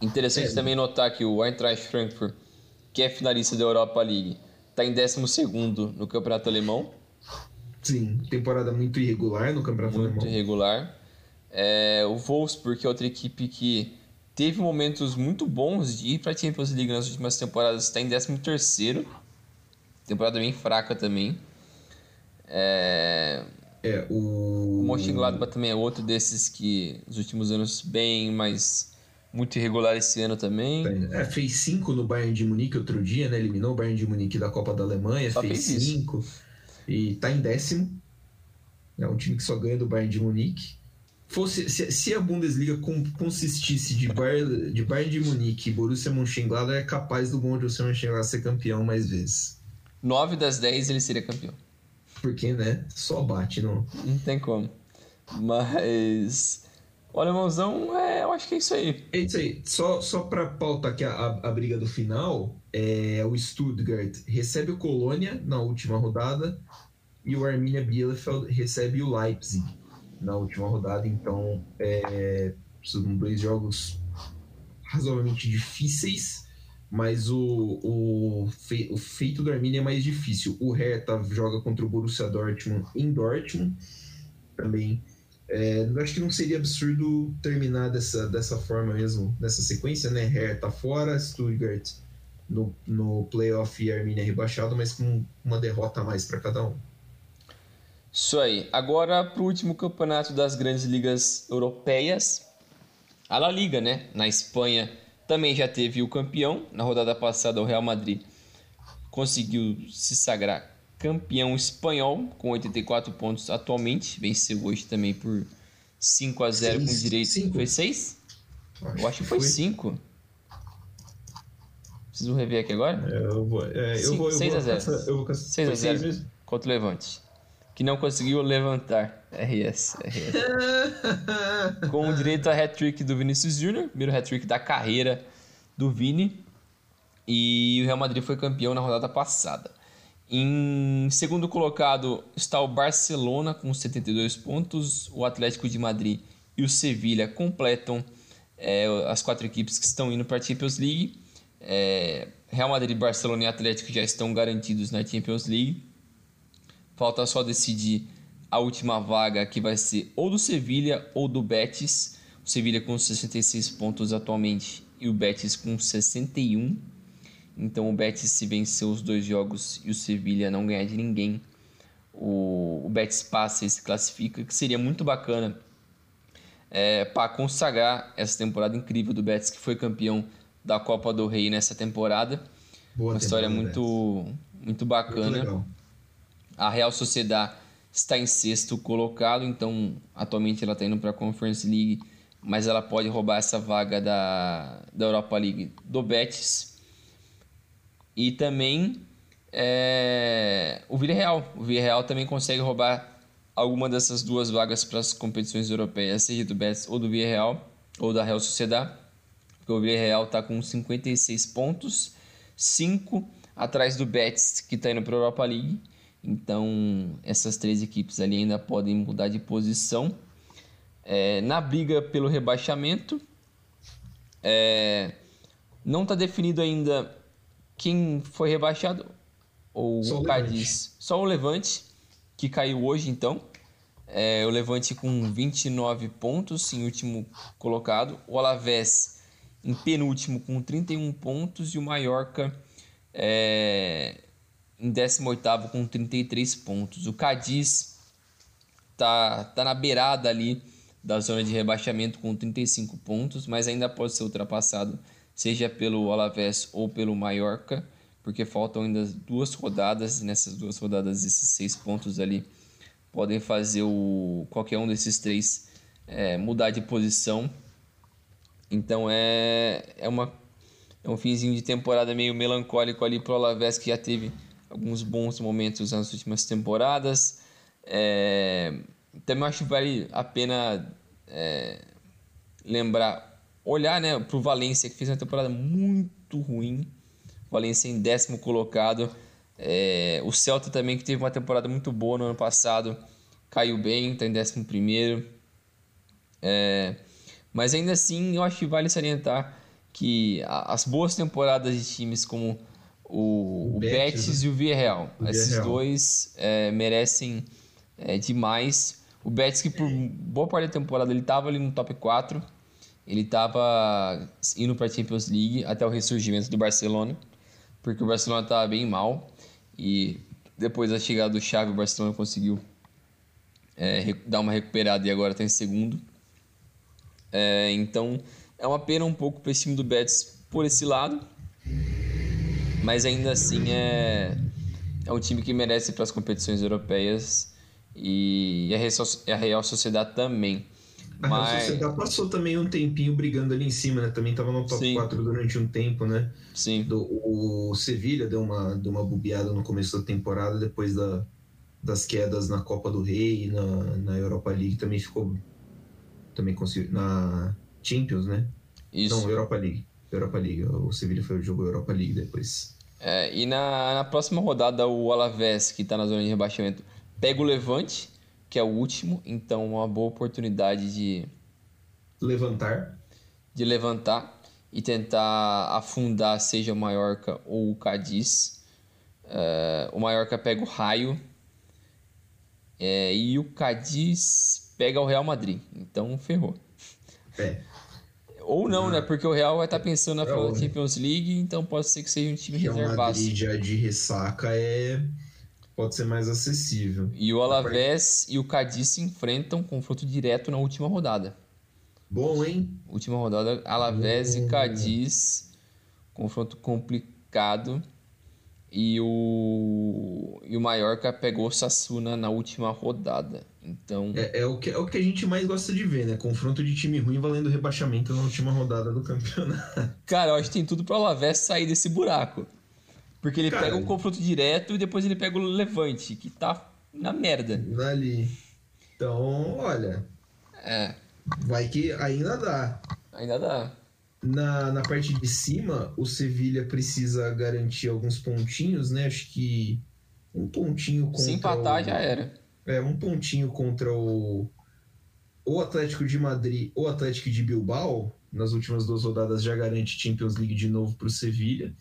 Interessante é, também notar que o Eintracht Frankfurt, que é finalista da Europa League, está em 12 no Campeonato Alemão. Sim, temporada muito irregular no Campeonato muito Alemão. Muito irregular. É, o Wolfsburg, que é outra equipe que teve momentos muito bons de ir para a Champions League nas últimas temporadas, está em 13 Temporada bem fraca também. É... É, o... O Mönchengladbach também é outro desses que nos últimos anos bem, mas muito irregular esse ano também. É, fez cinco no Bayern de Munique outro dia, né? Eliminou o Bayern de Munique da Copa da Alemanha, só fez, fez cinco. E tá em décimo. É um time que só ganha do Bayern de Munique. Fosse, se, se a Bundesliga consistisse de Bayern, de Bayern de Munique e Borussia Mönchengladbach, é capaz do Borussia Mönchengladbach ser campeão mais vezes. 9 das 10 ele seria campeão. Porque, né? Só bate, não. Não tem como. Mas. O alemãozão, é, eu acho que é isso aí. É isso aí. Só, só pra pautar aqui a, a, a briga do final, é, o Stuttgart recebe o Colônia na última rodada e o Arminia Bielefeld recebe o Leipzig na última rodada. Então, é, são dois jogos razoavelmente difíceis mas o, o, fe, o feito do Arminia é mais difícil. O Hertha joga contra o Borussia Dortmund em Dortmund também. É, acho que não seria absurdo terminar dessa, dessa forma mesmo, nessa sequência, né? Hertha fora, Stuttgart no, no playoff e Arminia rebaixado, mas com uma derrota a mais para cada um. Isso aí. Agora para o último campeonato das grandes ligas europeias, a La Liga, né? Na Espanha também já teve o campeão. Na rodada passada, o Real Madrid conseguiu se sagrar campeão espanhol com 84 pontos atualmente. Venceu hoje também por 5 a 0 seis, com direito. Cinco. Foi 6? Eu acho que foi 5. Preciso rever aqui agora? É, eu vou. É, eu vou 6 a 0. eu vou 6 a 0 contra o Levante que não conseguiu levantar. RS, RS. Com direito a hat-trick do Vinícius Júnior, primeiro hat-trick da carreira do Vini. E o Real Madrid foi campeão na rodada passada. Em segundo colocado está o Barcelona com 72 pontos. O Atlético de Madrid e o Sevilha completam é, as quatro equipes que estão indo para a Champions League. É, Real Madrid, Barcelona e Atlético já estão garantidos na Champions League. Falta só decidir a última vaga que vai ser ou do Sevilha ou do Betis. O Sevilha com 66 pontos atualmente e o Betis com 61. Então o Betis se vencer os dois jogos e o Sevilha não ganhar de ninguém, o, o Betis passa e se classifica, que seria muito bacana é, para consagrar essa temporada incrível do Betis, que foi campeão da Copa do Rei nessa temporada. Boa Uma história muito, muito bacana. Muito a Real Sociedade está em sexto colocado, então atualmente ela está indo para a Conference League, mas ela pode roubar essa vaga da, da Europa League do Betis. E também é, o Villarreal. O Villarreal também consegue roubar alguma dessas duas vagas para as competições europeias, seja do Betis ou do Villarreal, ou da Real Sociedade. Porque o Villarreal está com 56 pontos, 5 atrás do Betis, que está indo para a Europa League. Então, essas três equipes ali ainda podem mudar de posição. É, na briga pelo rebaixamento, é, não está definido ainda quem foi rebaixado. Só o Cádiz. Só o Levante, que caiu hoje então. É, o Levante com 29 pontos em último colocado. O Alavés em penúltimo com 31 pontos. E o Mallorca é, em 18 com 33 pontos. O Cadiz tá, tá na beirada ali da zona de rebaixamento com 35 pontos, mas ainda pode ser ultrapassado, seja pelo Alavés ou pelo Mallorca, porque faltam ainda duas rodadas, nessas duas rodadas esses seis pontos ali podem fazer o qualquer um desses três é, mudar de posição. Então é, é, uma, é um finzinho de temporada meio melancólico ali para o Alavés, que já teve alguns bons momentos nas últimas temporadas. É, também acho que vale a pena é, lembrar, olhar né, para o Valência, que fez uma temporada muito ruim. Valência em décimo colocado. É, o Celta também, que teve uma temporada muito boa no ano passado, caiu bem, está em décimo primeiro. É, mas ainda assim, eu acho que vale salientar que as boas temporadas de times como o, o Betis, Betis e o Villarreal. O Esses Villarreal. dois é, merecem é, demais. O Betis que por boa parte da temporada ele estava ali no top 4. Ele estava indo para a Champions League até o ressurgimento do Barcelona, porque o Barcelona estava bem mal e depois da chegada do Xavi o Barcelona conseguiu é, dar uma recuperada e agora está em segundo. É, então é uma pena um pouco para esse time do Betis por esse lado, mas ainda assim é, é um time que merece para as competições europeias e a Real Sociedade também. A Real Sociedade passou também um tempinho brigando ali em cima, né? Também estava no top Sim. 4 durante um tempo, né? Sim. Do, o Sevilha deu uma, deu uma bubeada no começo da temporada, depois da, das quedas na Copa do Rei e na, na Europa League também ficou. Também conseguiu. Na Champions, né? Isso. Não, Europa League. Europa League. O Sevilha foi o jogo Europa League depois. É, e na, na próxima rodada, o Alavés, que está na zona de rebaixamento, pega o Levante, que é o último, então uma boa oportunidade de levantar, de levantar e tentar afundar seja o Mallorca ou o Cadiz. É, o Mallorca pega o Raio é, e o Cadiz pega o Real Madrid, então ferrou. É. Ou não, né? Porque o Real vai estar tá pensando na final da Champions League, então pode ser que seja um time Real reservado. Madrid já de ressaca é pode ser mais acessível. E o Alavés e o Cadiz se enfrentam confronto direto na última rodada. Bom, hein? Última rodada, Alavés e Cadiz. Confronto complicado. E o, e o Mallorca pegou o Sassuna na última rodada. Então. É, é, o que, é o que a gente mais gosta de ver, né? Confronto de time ruim valendo rebaixamento na última rodada do campeonato. Cara, eu acho que tem tudo para o Alavés sair desse buraco. Porque ele Cara, pega um confronto direto e depois ele pega o Levante, que tá na merda. Ali. Então, olha. É. Vai que ainda dá. Ainda dá. Na, na parte de cima, o Sevilha precisa garantir alguns pontinhos, né? Acho que um pontinho contra. Se empatar, o... já era. É, um pontinho contra o. O Atlético de Madrid ou Atlético de Bilbao, nas últimas duas rodadas, já garante Champions League de novo para o Sevilha.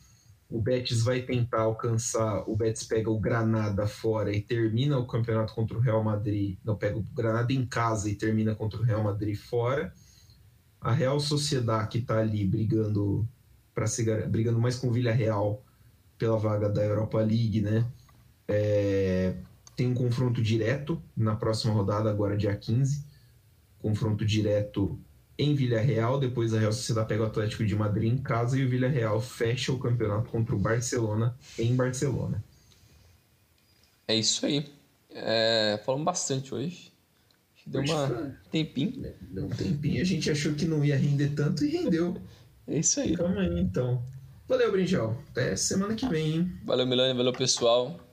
O Betis vai tentar alcançar. O Betis pega o Granada fora e termina o campeonato contra o Real Madrid. Não, pega o Granada em casa e termina contra o Real Madrid fora. A Real Sociedade, que está ali brigando para brigando mais com o Villarreal, pela vaga da Europa League, né? É, tem um confronto direto na próxima rodada, agora dia 15. Confronto direto em Villarreal, depois a Real Sociedade pega o Atlético de Madrid em casa e o Villarreal fecha o campeonato contra o Barcelona em Barcelona. É isso aí. É, falamos bastante hoje. Deu hoje uma foi... tempinho. Deu um tempinho. A gente achou que não ia render tanto e rendeu. É isso aí. Calma aí, então. Valeu, Brinjal. Até semana que vem, hein? Valeu, Milani. Valeu, pessoal.